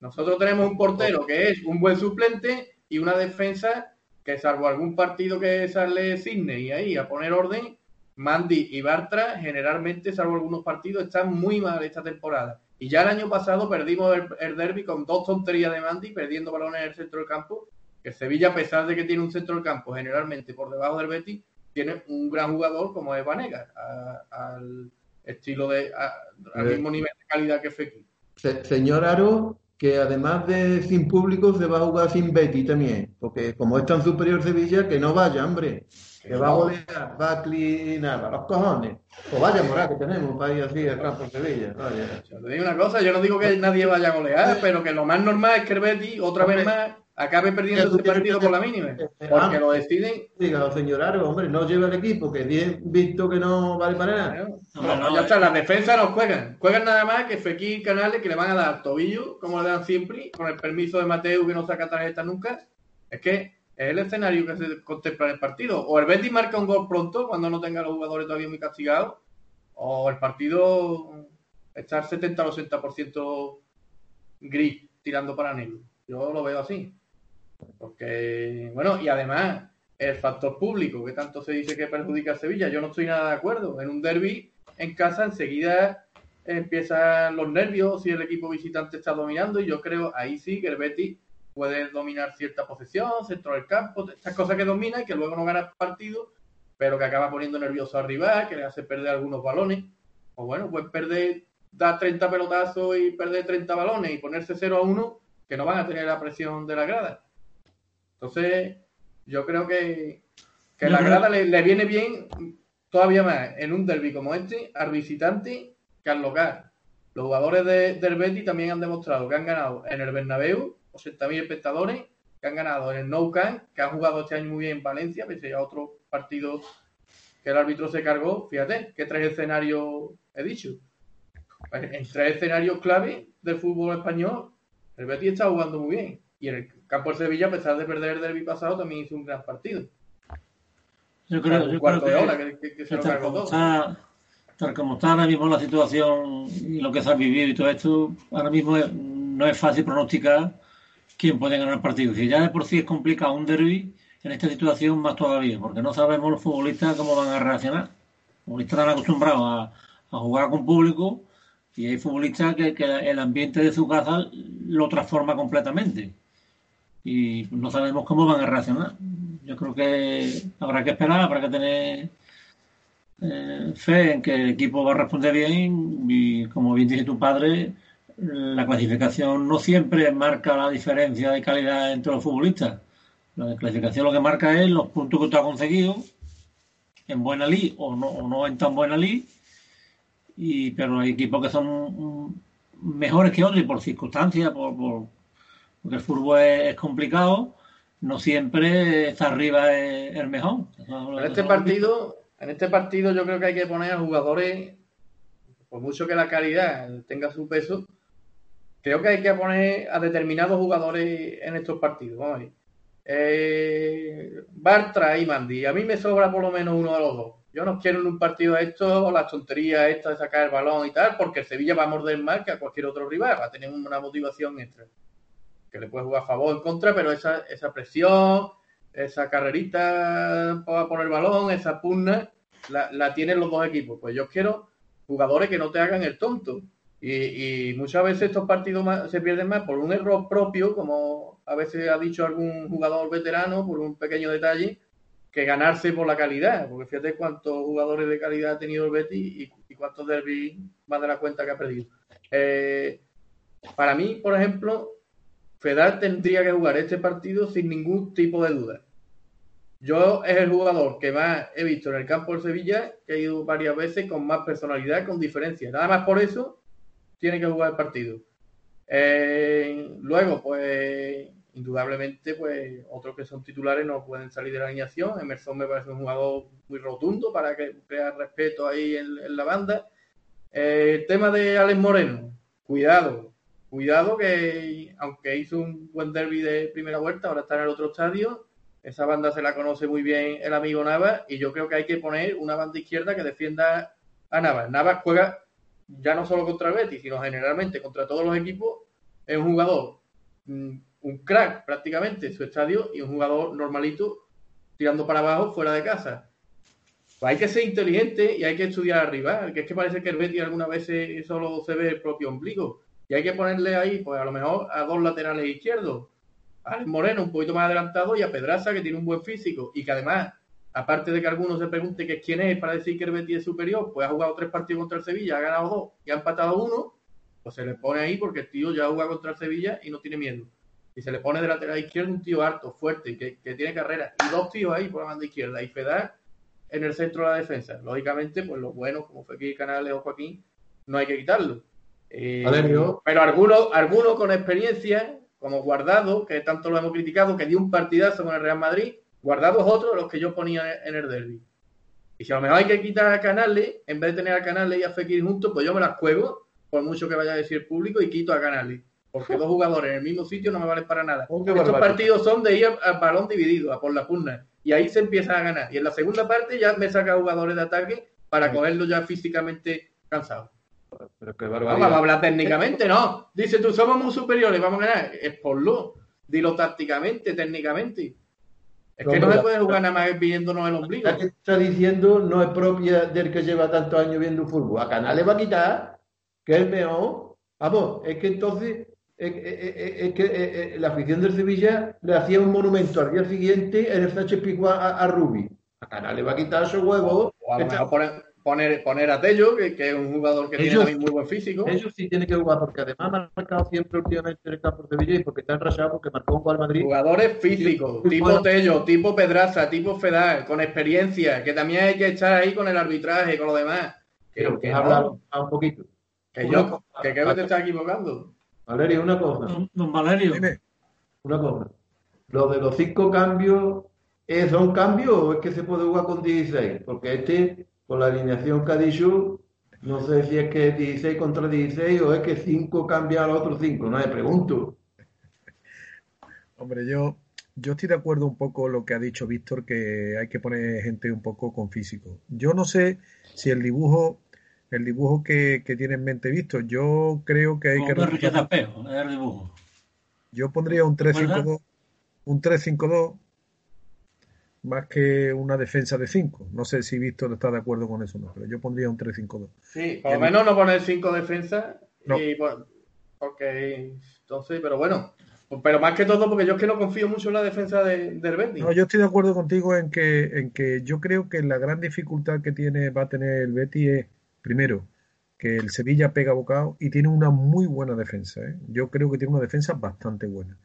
Nosotros tenemos un portero que es un buen suplente y una defensa que salvo algún partido que sale Sidney y ahí a poner orden, Mandy y Bartra generalmente, salvo algunos partidos, están muy mal esta temporada. Y ya el año pasado perdimos el, el derby con dos tonterías de Mandy, perdiendo balones en el centro del campo. Que Sevilla, a pesar de que tiene un centro del campo generalmente por debajo del Betis, tiene un gran jugador como es Vanega, a- al estilo de, a- al Eh. mismo nivel de calidad que Fekir. Se- señor Aro, que además de sin público se va a jugar sin Betty también, porque como es tan superior Sevilla, que no vaya, hombre, que va a golear, va a clinar, los cojones. Pues vaya moral que tenemos para ir así campo de Sevilla, vaya. Yo te digo una cosa, yo no digo que nadie vaya a golear, pero que lo más normal es que el Betis, otra vez más, acabe perdiendo este partido por la mínima. Porque lo deciden. Diga, señor Aro, hombre, no lleva el equipo, que bien visto que no vale para nada. no, no, ya eh. está, las defensas no juegan. Juegan nada más que Fekir Canales que le van a dar tobillo, como le dan siempre, con el permiso de Mateo que no saca tarjeta nunca. Es que es el escenario que se contempla en el partido. O el Betis marca un gol pronto cuando no tenga a los jugadores todavía muy castigados, o el partido está al 70 o 80% gris, tirando para negro. Yo lo veo así. Porque, bueno, y además, el factor público, que tanto se dice que perjudica a Sevilla, yo no estoy nada de acuerdo. En un derby, en casa, enseguida empiezan los nervios si el equipo visitante está dominando, y yo creo ahí sí que el Betis puede dominar cierta posesión, centro del campo, estas cosas que domina y que luego no gana partido, pero que acaba poniendo nervioso al rival, que le hace perder algunos balones. O bueno, pues perder, dar 30 pelotazos y perder 30 balones y ponerse 0 a 1, que no van a tener la presión de la grada. Entonces, yo creo que, que la grada le, le viene bien todavía más en un derby como este al visitante que al local. Los jugadores de, del Betis también han demostrado que han ganado en el Bernabéu, 80.000 espectadores, que han ganado en el Nou Camp, que han jugado este año muy bien en Valencia, pese a otro partido que el árbitro se cargó. Fíjate, que tres escenarios he dicho. En tres escenarios clave del fútbol español, el Betis está jugando muy bien. Y el campo de Sevilla, a pesar de perder el derby pasado, también hizo un gran partido. Yo creo, un yo cuarto creo de que- hora que, que- que se que lo cargó todo. está, tal como está ahora mismo la situación y lo que se ha vivido y todo esto, ahora mismo es- no es fácil pronosticar quién puede ganar el partido. Si ya de por sí es complicado un derby, en esta situación más todavía, porque no sabemos los futbolistas cómo van a reaccionar. Los futbolistas están acostumbrados a, a jugar con público y hay futbolistas que, que el ambiente de su casa lo transforma completamente. Y no sabemos cómo van a reaccionar. Yo creo que habrá que esperar, habrá que tener eh, fe en que el equipo va a responder bien y como bien dice tu padre, la clasificación no siempre marca la diferencia de calidad entre los futbolistas. La clasificación lo que marca es los puntos que tú has conseguido en buena ley o no, o no en tan buena ley, y, pero hay equipos que son mm, mejores que otros y por circunstancias, por, por- porque el fútbol es, es complicado, no siempre está arriba es el mejor. En este partido, en este partido yo creo que hay que poner a jugadores, por mucho que la calidad tenga su peso, creo que hay que poner a determinados jugadores en estos partidos. Vamos a ver. Eh, Bartra y Mandy. A mí me sobra por lo menos uno de los dos. Yo no quiero en un partido esto, las tonterías esta de sacar el balón y tal, porque el Sevilla va a morder más que a cualquier otro rival, va a tener una motivación extra. Que le puede jugar a favor o en contra, pero esa, esa presión, esa carrerita poner el balón, esa pugna, la, la tienen los dos equipos. Pues yo quiero jugadores que no te hagan el tonto. Y, muchas veces estos partidos se pierden más por un error propio, como a veces ha dicho algún jugador veterano, por un pequeño detalle, que ganarse por la calidad. Porque fíjate cuántos jugadores de calidad ha tenido el Betis y, cuántos derbis más de la cuenta que ha perdido. Eh, para mí, por ejemplo, Fedal tendría que jugar este partido sin ningún tipo de duda. Yo es el jugador que más he visto en el campo del Sevilla, que ha ido varias veces con más personalidad, con diferencia. Nada más por eso tiene que jugar el partido. Eh, luego, pues, indudablemente, pues, otros que son titulares no pueden salir de la alineación. Emerson me parece un jugador muy rotundo para que crear respeto ahí en, la banda. Eh, el tema de Alex Moreno, cuidado, cuidado que aunque hizo un buen derby de primera vuelta, ahora está en el otro estadio. Esa banda se la conoce muy bien el amigo Navas y yo creo que hay que poner una banda izquierda que defienda a Navas. Navas juega ya no solo contra el Betis, sino generalmente contra todos los equipos, es un jugador, mm, un crack prácticamente en su estadio y un jugador normalito tirando para abajo fuera de casa. Pues hay que ser inteligente y hay que estudiar arriba, que es que parece que el Betis algunas veces solo se ve el propio ombligo. Y hay que ponerle ahí, pues a lo mejor a dos laterales izquierdos, a Moreno un poquito más adelantado y a Pedraza que tiene un buen físico y que además aparte de que algunos se pregunte que quién es para decir que el Betis es superior, pues ha jugado tres partidos contra el Sevilla, ha ganado dos y ha empatado uno, pues se le pone ahí porque el tío ya juega contra el Sevilla y no tiene miedo. Y se le pone de lateral izquierdo un tío alto, fuerte, que, que tiene carrera. Y dos tíos ahí por la banda izquierda. Y Fedar en el centro de la defensa. Lógicamente, pues los buenos, como Fekir Canales o Joaquín, no hay que quitarlo. Eh, pero algunos, algunos con experiencia, como Guardado, que tanto lo hemos criticado, que dio un partidazo con el Real Madrid, Guardados otros de los que yo ponía en el derby. Y si a lo mejor hay que quitar a Canales, en vez de tener a Canales y a Fekir juntos, pues yo me las juego, por mucho que vaya a decir público, y quito a Canales. Porque dos jugadores en el mismo sitio no me valen para nada. Estos partidos son de ir al balón dividido, a por la purna. Y ahí se empieza a ganar. Y en la segunda parte ya me saca jugadores de ataque para cogerlos ya físicamente cansados. vamos a hablar técnicamente, ¿no? Dice tú, somos muy superiores, vamos a ganar. Es por lo. Dilo tácticamente, técnicamente. Es que no, se puede jugar nada más viéndonos el ombligo. La que está diciendo no es propia del que lleva tantos años viendo fútbol. A Canales va a quitar, que es mejor. Vamos, es que entonces es, que eh, eh, la afición del Sevilla le hacía un monumento al día siguiente en el Sánchez Pico a, a, Rubi. A Canales va a quitar su huevo. O a lo mejor poner, poner a Tello, que, es un jugador que tiene muy buen físico. Ellos sí tienen que jugar, porque además ha marcado siempre últimamente en el campo de Sevilla y porque están rayados porque marcó un gol Madrid. Jugadores físicos, tipo Tello, tipo Pedraza, tipo Fedal, con experiencia, que también hay que estar ahí con el arbitraje, con lo demás. Que, que habla un poquito. Que yo, que creo que te estás equivocando. Valerio, una cosa. Don, Valerio. Una cosa. Lo de los cinco cambios, ¿son cambios o es que se puede jugar con 16? Porque este con la alineación que ha dicho, no sé si es que 16 contra 16 o es que 5 cambia a los otros 5, no me pregunto. [laughs] Hombre, yo, yo estoy de acuerdo un poco con lo que ha dicho Víctor, que hay que poner gente un poco con físico. Yo no sé si el dibujo, el dibujo que, tiene en mente Víctor, yo creo que hay que... el dibujo. Yo pondría un 3-5-2, un 3-5-2 más que una defensa de 5. No sé si Víctor está de acuerdo con eso, no, pero yo pondría un 3-5-2. Sí, por lo menos no poner 5 defensas. Y, porque entonces, pero bueno, pero más que todo porque yo es que no confío mucho en la defensa de, del Betis. No, yo estoy de acuerdo contigo en que, en que yo creo que la gran dificultad que tiene va a tener el Betis es, primero, que el Sevilla pega bocado y tiene una muy buena defensa. ¿eh? Yo creo que tiene una defensa bastante buena.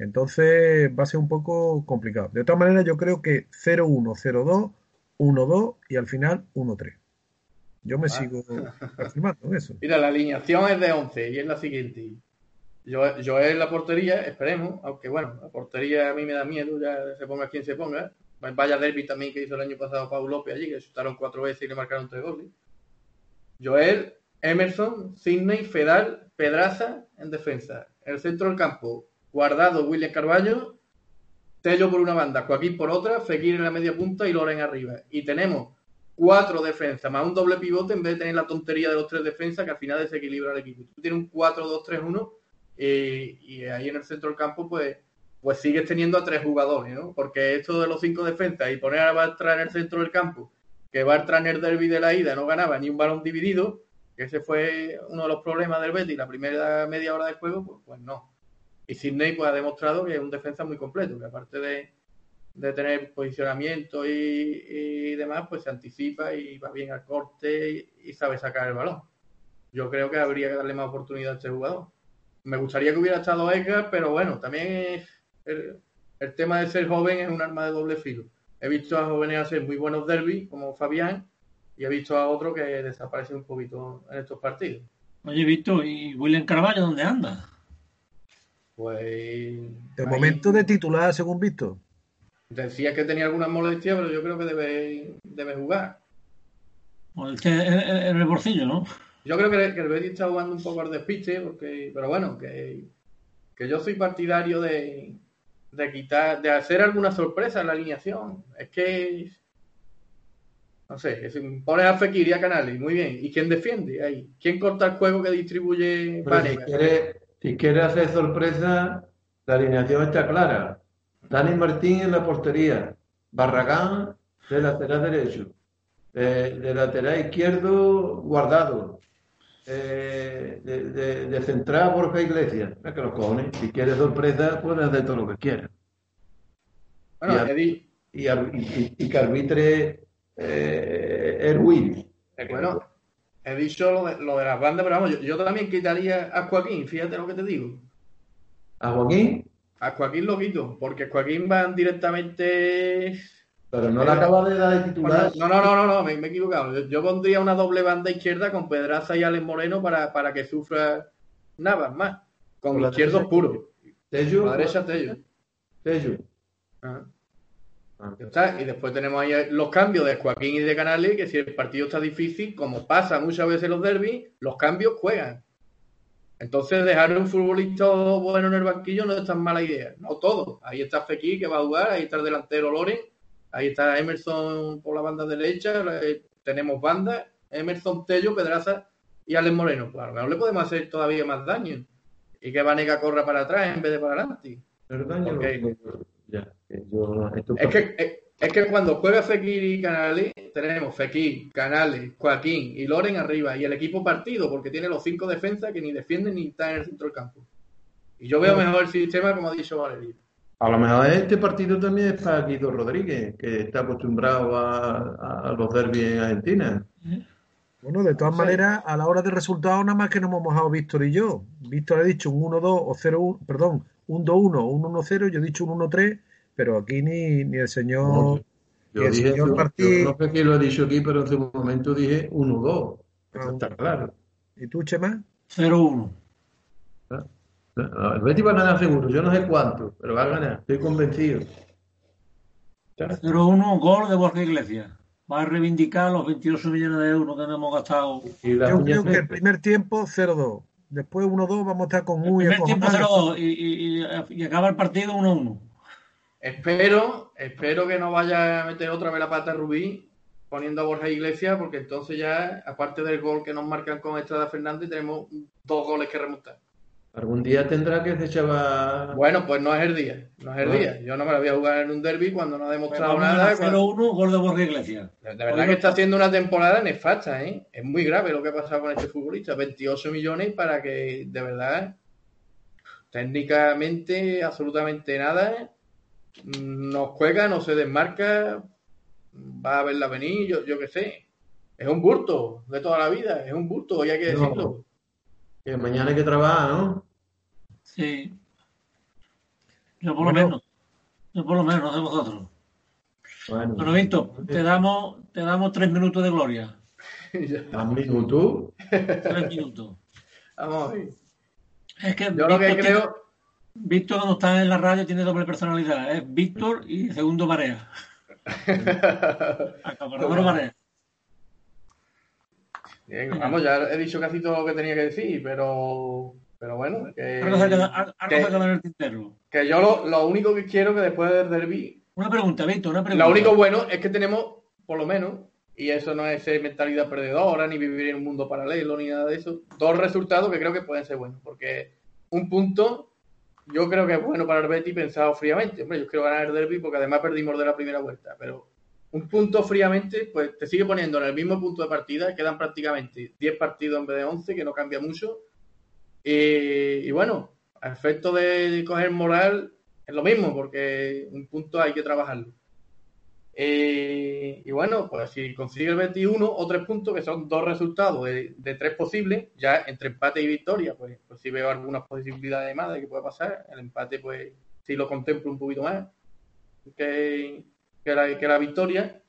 Entonces va a ser un poco complicado. De todas maneras, yo creo que 0-1, 0-2, 1-2 y al final 1-3. Yo me ah. sigo [laughs] afirmando en eso. Mira, la alineación es de 11 y es la siguiente. Yo, yo en la portería, esperemos, aunque bueno, la portería a mí me da miedo, ya se ponga quien se ponga. Vaya derby también que hizo el año pasado Pau López allí, que chutaron cuatro veces y le marcaron tres goles. Joel, Emerson, Sidney, Fedal, Pedraza en defensa. En el centro del campo, Guardado, William Carballo, Tello por una banda, Joaquín por otra, Fekir en la media punta y Loren arriba. Y tenemos cuatro defensas más un doble pivote en vez de tener la tontería de los tres defensas que al final desequilibra el equipo. Tú tienes un 4-2-3-1 eh, y ahí en el centro del campo pues pues sigues teniendo a tres jugadores, ¿no? Porque esto de los cinco defensas y poner a Bartra en el centro del campo, que Bartra en el derby de la ida no ganaba ni un balón dividido, que ese fue uno de los problemas del Betis la primera media hora de juego, pues, pues no. Y Sidney pues ha demostrado que es un defensa muy completo, que aparte de, tener posicionamiento y, demás, pues se anticipa y va bien al corte y, sabe sacar el balón. Yo creo que habría que darle más oportunidad a este jugador. Me gustaría que hubiera estado Edgar, pero bueno, también es el, tema de ser joven es un arma de doble filo. He visto a jóvenes hacer muy buenos derbis, como Fabián, y he visto a otro que desaparece un poquito en estos partidos. Oye, Víctor, ¿y William Carvalho dónde anda? Pues. De momento de titular, según visto. Decía que tenía algunas molestias, pero yo creo que debe, debe jugar. En, el bolsillo, ¿no? Yo creo que, el Betis está jugando un poco al despiste, porque, pero bueno, que, que yo soy partidario de, de quitar, de hacer alguna sorpresa en la alineación. Es que, no sé, si pones a Fekir y a Canales, muy bien. ¿Y quién defiende ahí? ¿Quién corta el juego que distribuye Si quiere, hacer sorpresa, la alineación está clara. Dani Martín en la portería, Barragán de lateral derecho, de lateral izquierdo guardado, eh, de, de, centrar Borja Iglesias. que los cojones. Si quieres sorpresa, puedes hacer todo lo que quieras. Bueno, y, y, y, que arbitre eh, Erwin. Bueno, he dicho lo de, lo de, las bandas, pero vamos, yo, también quitaría a Joaquín, fíjate lo que te digo. ¿A Joaquín? A Joaquín lo quito, porque Joaquín van directamente pero no le acaba de dar de titular. no, no, no, no, me, he equivocado. Yo, pondría una doble banda izquierda con Pedraza y Alex Moreno para, para que sufra nada más. Con, los izquierdos puros. Tello. La derecha Tello. Tello. Ah. Y después tenemos ahí los cambios de Joaquín y de Canales, que si el partido está difícil, como pasa muchas veces en los derbis, los cambios juegan. Entonces dejar un futbolista bueno en el banquillo no es tan mala idea. No todo. Ahí está Fekir que va a jugar, ahí está el delantero Loren Ahí está Emerson por la banda derecha, eh, tenemos banda, Emerson, Tello, Pedraza y Alex Moreno. Pues a lo mejor le podemos hacer todavía más daño. Y que Vanega corra para atrás en vez de para adelante. Es, que, es, que cuando juega Fekir y Canales, tenemos Fekir, Canales, Joaquín y Loren arriba. Y el equipo partido, porque tiene los cinco defensas que ni defienden ni están en el centro del campo. Y yo veo mejor el sistema, como ha dicho Valerio. A lo mejor este partido también es para Guido Rodríguez, que está acostumbrado a, los derbis en Argentina. Bueno, de todas maneras, a la hora de resultados, nada más que nos hemos mojado Víctor y yo. Víctor ha dicho un 1-2 o 0-1, perdón, un 2-1 un 1-0, yo he dicho un 1-3, pero aquí ni, ni el señor. yo, dije, señor no sé quién lo he dicho aquí, pero en ese momento dije 1-2. Eso ah. está claro. ¿Y tú, Chema? 0-1. El Betis va a ganar seguro, yo no sé cuánto, pero va a ganar, estoy convencido. 0-1, gol de Borja Iglesias. Va a reivindicar los 28 millones de euros que nos hemos gastado. yo creo que el primer tiempo 0-2. Después 1-2 vamos a estar con muy El primer tiempo 0-2 y, y, acaba el partido 1-1. Espero, espero que no vaya a meter otra vez la pata Rubí poniendo a Borja Iglesias, porque entonces ya, aparte del gol que nos marcan con Estrada Fernández, tenemos dos goles que remontar. Algún día tendrá que se echaba. Bueno, pues no es el día. No es el día. Yo no me la voy a jugar en un derby cuando no ha demostrado nada. 0-1, gol de Borja Iglesias. De verdad que está haciendo una temporada nefasta, ¿eh? Es muy grave lo que ha pasado con este futbolista. 28 millones para que, de verdad, técnicamente, absolutamente nada. Nos juega, no se desmarca. Va a verla venir, yo, yo qué sé. Es un burto de toda la vida. Es un burto, y hay que decirlo. Que mañana hay que trabajar, ¿no? Sí. Yo por lo menos. Yo por lo menos, no sé vosotros. Bueno, bueno Vinto, te damos, te damos tres minutos de gloria. [laughs] ¿Tres minutos? Tres minutos. Vamos. Es que Yo lo que creo. Víctor cuando está en la radio tiene doble personalidad. Es Víctor y segundo Marea. [laughs] Acaparador Marea. Vamos, ya he dicho casi todo lo que tenía que decir, pero, pero bueno. Que, algo se queda, en el tintero. Que yo lo, lo, único que quiero que después del derby. Una pregunta, Víctor, una pregunta. Lo único bueno es que tenemos, por lo menos, y eso no es mentalidad perdedora, ni vivir en un mundo paralelo, ni nada de eso. Dos resultados que creo que pueden ser buenos, porque un punto yo creo que es bueno para el Betty pensado fríamente. Hombre, yo quiero ganar el derby porque además perdimos de la primera vuelta, pero un punto fríamente, pues te sigue poniendo en el mismo punto de partida, quedan prácticamente 10 partidos en vez de 11, que no cambia mucho. Y, bueno, a efecto de coger moral, es lo mismo, porque un punto hay que trabajarlo. Y bueno, pues si consigue el 21 o tres puntos, que son dos resultados de, tres posibles, ya entre empate y victoria, pues, pues sí veo algunas posibilidades más de que pueda pasar. El empate, pues sí lo contemplo un poquito más que, que, la, que la victoria.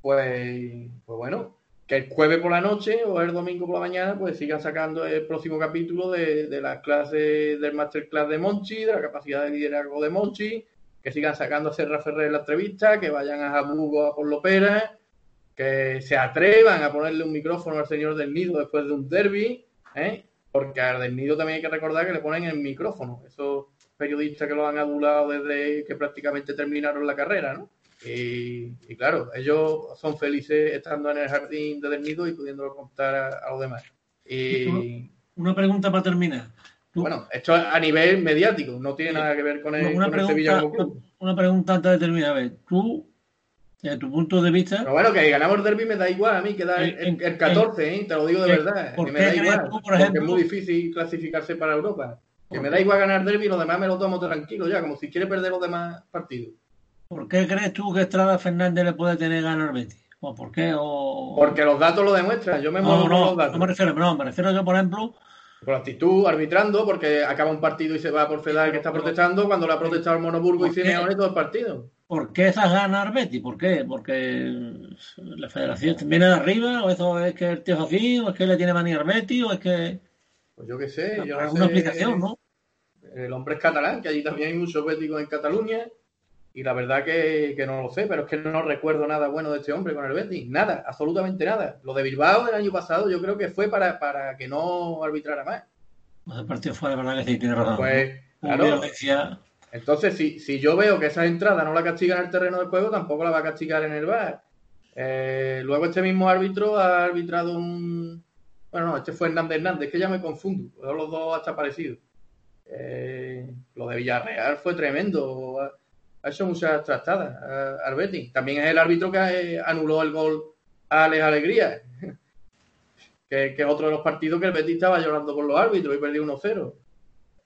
Pues, pues bueno, que el jueves por la noche o el domingo por la mañana, pues sigan sacando el próximo capítulo de, de las clases del masterclass de Monchi, de la capacidad de liderazgo de Monchi, que sigan sacando a Serra Ferrer la entrevista, que vayan a Jabugo a por Lopera, que se atrevan a ponerle un micrófono al señor del Nido después de un derby, ¿eh? porque al del Nido también hay que recordar que le ponen el micrófono, esos periodistas que lo han adulado desde que prácticamente terminaron la carrera, ¿no? Y, claro, ellos son felices estando en el jardín de del Nido y pudiéndolo contar a, los demás. Y... Una pregunta para terminar. Bueno, esto a nivel mediático, no tiene nada que ver con el, una pregunta, Sevilla Una, pregunta antes de terminar. A ver, tú, desde tu punto de vista. Pero bueno, que ganamos el derby me da igual a mí, queda el, el, 14, ¿eh? te lo digo de verdad. Que me da igual. Tú, por ejemplo, es muy difícil clasificarse para Europa. Que me da igual ganar el derby y los demás me lo tomo tranquilo ya, como si quiere perder los demás partidos. ¿Por qué crees tú que Estrada Fernández le puede tener ganas al Betis? ¿O por qué? O... Porque los datos lo demuestran. Yo me muevo no, los datos. No me refiero, no, me refiero yo, por ejemplo, por actitud, arbitrando, porque acaba un partido y se va por Fedal que está protestando cuando le ha protestado el Monoburgo y Simeone todo el partido. ¿Por qué esas ganas Betty? ¿Por qué? ¿Porque la federación viene de arriba? ¿O eso es que el tío es así? ¿O es que le tiene manía Betty? ¿O es que.? Pues yo qué sé. Yo no explicación, ¿no? El hombre es catalán, que allí también hay muchos béticos en Cataluña. Y la verdad que, no lo sé, pero es que no recuerdo nada bueno de este hombre con el Betis. Nada, absolutamente nada. Lo de Bilbao del año pasado yo creo que fue para, para que no arbitrara más. El partido fue de verdad que sí, tiene razón. Pues, claro. Entonces, si, si yo veo que esa entrada no la castiga en el terreno del juego, tampoco la va a castigar en el bar. Eh, luego este mismo árbitro ha arbitrado un... Bueno, no, este fue Hernández Hernández, que ya me confundo. Los dos hasta parecidos. Eh, lo de Villarreal fue tremendo ha hecho muchas tratadas al Betis. También es el árbitro que eh, anuló el gol a Alex Alegría, [laughs] que, es otro de los partidos que el Betis estaba llorando con los árbitros y perdió 1-0.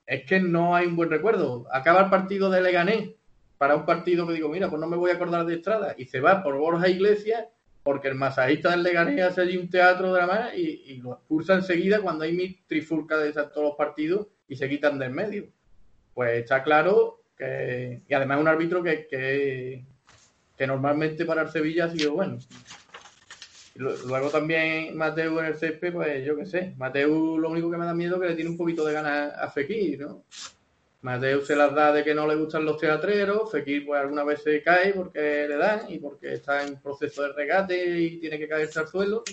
Es que no hay un buen recuerdo. Acaba el partido de Leganés para un partido que digo, mira, pues no me voy a acordar de Estrada. Y se va por Borja Iglesias porque el masajista del Leganés hace allí un teatro drama y, y lo expulsa enseguida cuando hay mil trifulcas de todos los partidos y se quitan del medio. Pues está claro y además un árbitro que, que, normalmente para el Sevilla ha sido bueno. luego también Mateo en el CP, pues yo qué sé. Mateo lo único que me da miedo es que le tiene un poquito de ganas a Fekir, ¿no? Mateo se las da de que no le gustan los teatreros, Fekir pues alguna vez se cae porque le dan y porque está en proceso de regate y tiene que caerse al suelo.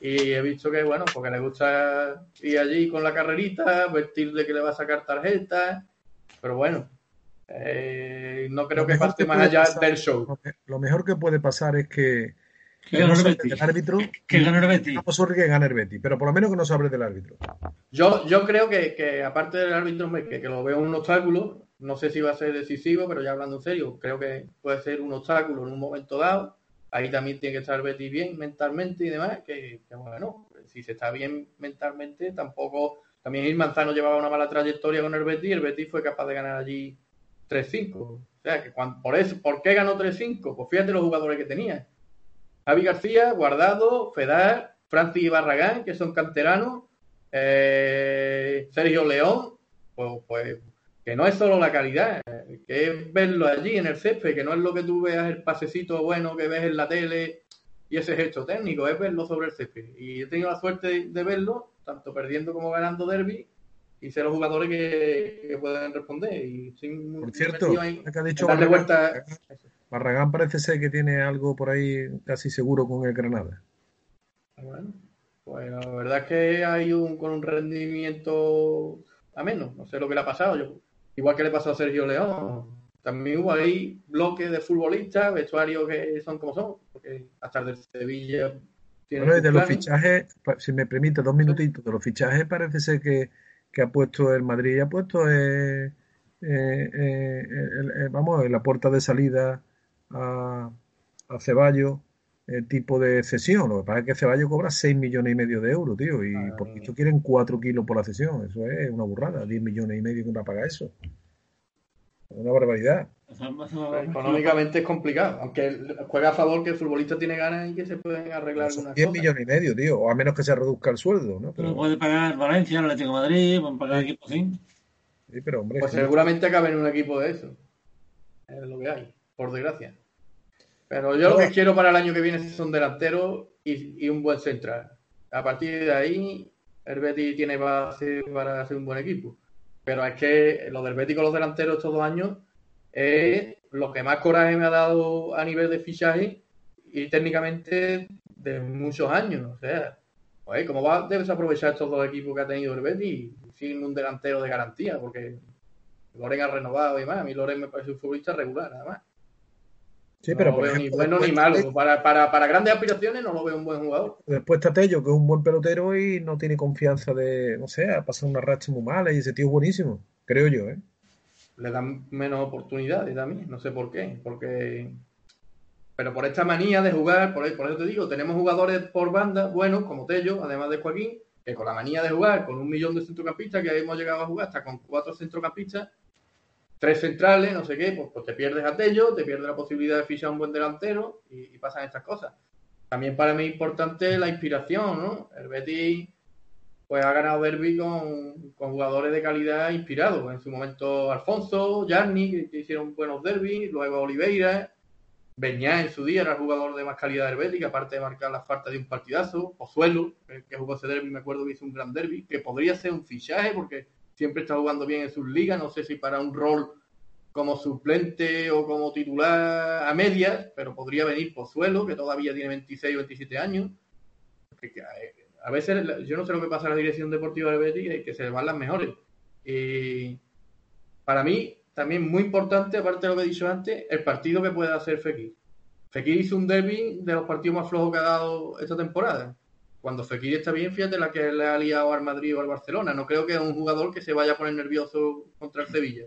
Y he visto que, bueno, porque le gusta ir allí con la carrerita, vestir de que le va a sacar tarjetas. Pero bueno, eh, no creo que pase más allá del show. Lo mejor que puede pasar es que, que no el árbitro. Que gane el Betty. que gane el Betty, pero por lo menos que no se hable del árbitro. Yo, yo creo que, que aparte del árbitro, que, que, lo veo un obstáculo, no sé si va a ser decisivo, pero ya hablando en serio, creo que puede ser un obstáculo en un momento dado. Ahí también tiene que estar Betty bien mentalmente y demás, que, bueno, si se está bien mentalmente, tampoco. También el Manzano llevaba una mala trayectoria con el Betty el Betty fue capaz de ganar allí 3-5. O sea, que por eso, ¿por qué ganó 3-5? Pues fíjate los jugadores que tenía. Javi García, Guardado, Fedar, Francis y Barragán, que son canteranos, eh, Sergio León, pues, pues, que no es solo la calidad, que es verlo allí en el césped, que no es lo que tú veas el pasecito bueno que ves en la tele y ese gesto técnico, es verlo sobre el césped. Y he tenido la suerte de verlo, tanto perdiendo como ganando derby, y ser los jugadores que, pueden responder. Y sin por cierto, que ha dicho Barragán, Barragán parece ser que tiene algo por ahí casi seguro con el Granada. Bueno, pues la verdad es que hay un con un rendimiento a menos. No sé lo que le ha pasado. Yo, igual que le pasó a Sergio León. También hubo ahí bloques de futbolistas, vestuarios que son como son, porque hasta el de Sevilla tiene Bueno, de los fichajes, si me permite, dos minutitos, de los fichajes parece ser que, que ha puesto el Madrid, ha puesto, eh, eh, eh, vamos, en la puerta de salida a, a Ceballos, el tipo de cesión. Lo que pasa es que Ceballos cobra 6 millones y medio de euros, tío, y Madre por esto quieren 4 kilos por la cesión. Eso es una burrada, 10 millones y medio que uno paga eso. Es una barbaridad. Eso- Económicamente es complicado, aunque juega a favor que el futbolista tiene ganas y que se pueden arreglar algunas 10 cosas. millones y medio, tío, o a menos que se reduzca el sueldo, ¿no? Pero Pero, puede pagar Valencia, el Atlético de Madrid, pueden pagar equipos así. sí, pero hombre, Pues sí. seguramente acabe en un equipo de eso. Es lo que hay, por desgracia. Pero yo lo que quiero para el año que viene son delanteros y, y un buen central. A partir de ahí, el Betis tiene base para ser un buen equipo. Pero es que lo del Betis con los delanteros estos dos años es lo que más coraje me ha dado a nivel de fichaje y técnicamente de muchos años. O sea, pues, ¿cómo va a desaprovechar estos dos equipos que ha tenido el Betis sin un delantero de garantía? Porque Loren ha renovado y más. A mí Loren me parece un futbolista regular, nada Sí, no pero lo veo ni bueno ni malo. Para, para, para grandes aspiraciones no lo veo un buen jugador. Después está Tello, que es un buen pelotero y no tiene confianza de, no sé, ha pasado una racha muy mala y ese tío es buenísimo, creo yo, ¿eh? Le dan menos oportunidades también. No sé por qué. Porque. Pero por esta manía de jugar, por, por eso te digo, tenemos jugadores por banda buenos, como Tello, además de Joaquín, que con la manía de jugar con un millón de centrocampistas, que hemos llegado a jugar hasta con cuatro centrocampistas, tres centrales, no sé qué, pues, pues te pierdes a Tello, te pierdes la posibilidad de fichar un buen delantero y, pasan estas cosas. También para mí es importante la inspiración, ¿no? El Betis pues ha ganado derby con, con jugadores de calidad inspirados. En su momento Alfonso, Jarni, que, que hicieron buenos derbis, luego Oliveira, Beñá en su día era el jugador de más calidad del Betis, que aparte de marcar las faltas de un partidazo, Pozuelo, el que jugó ese derby, me acuerdo que hizo un gran derby, que podría ser un fichaje porque siempre está jugando bien en sus ligas, no sé si para un rol como suplente o como titular a medias, pero podría venir Pozuelo, que todavía tiene 26 o 27 años. Eh, a veces yo no sé lo que pasa en la dirección deportiva del Betis, que, se le van las mejores. Y para mí, también muy importante, aparte de lo que he dicho antes, el partido que puede hacer Fekir. Fekir hizo un derby de los partidos más flojos que ha dado esta temporada. Cuando Fekir está bien, fíjate la que le ha liado al Madrid o al Barcelona. No creo que es un jugador que se vaya a poner nervioso contra el Sevilla.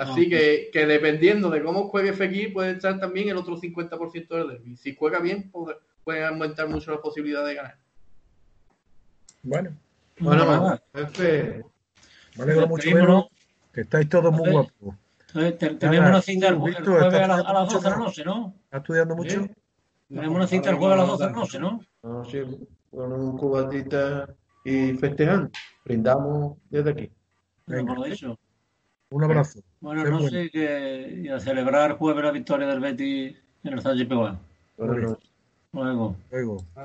Así que, que dependiendo de cómo juegue Fekir, puede estar también el otro 50% del derby. Si juega bien, puede, puede aumentar mucho las posibilidades de ganar. Bueno, Bueno, Bueno, nada. jefe, me alegro mucho Despedímonos. verlo, que estáis todos muy guapos. Entonces, tenemos una cita el, jueves ¿estás a, las 12 de la mucho? noche, ¿no? ¿Estás estudiando mucho? Tenemos una cita el jueves a las 12 de la noche, ¿no? No, con un cubatita y festejando. Brindamos desde aquí. Venga. Dicho. Un abrazo. Buenas Qué noches bueno. y que- y a celebrar jueves la victoria del Betis en el Sánchez Piguán. Luego. Luego.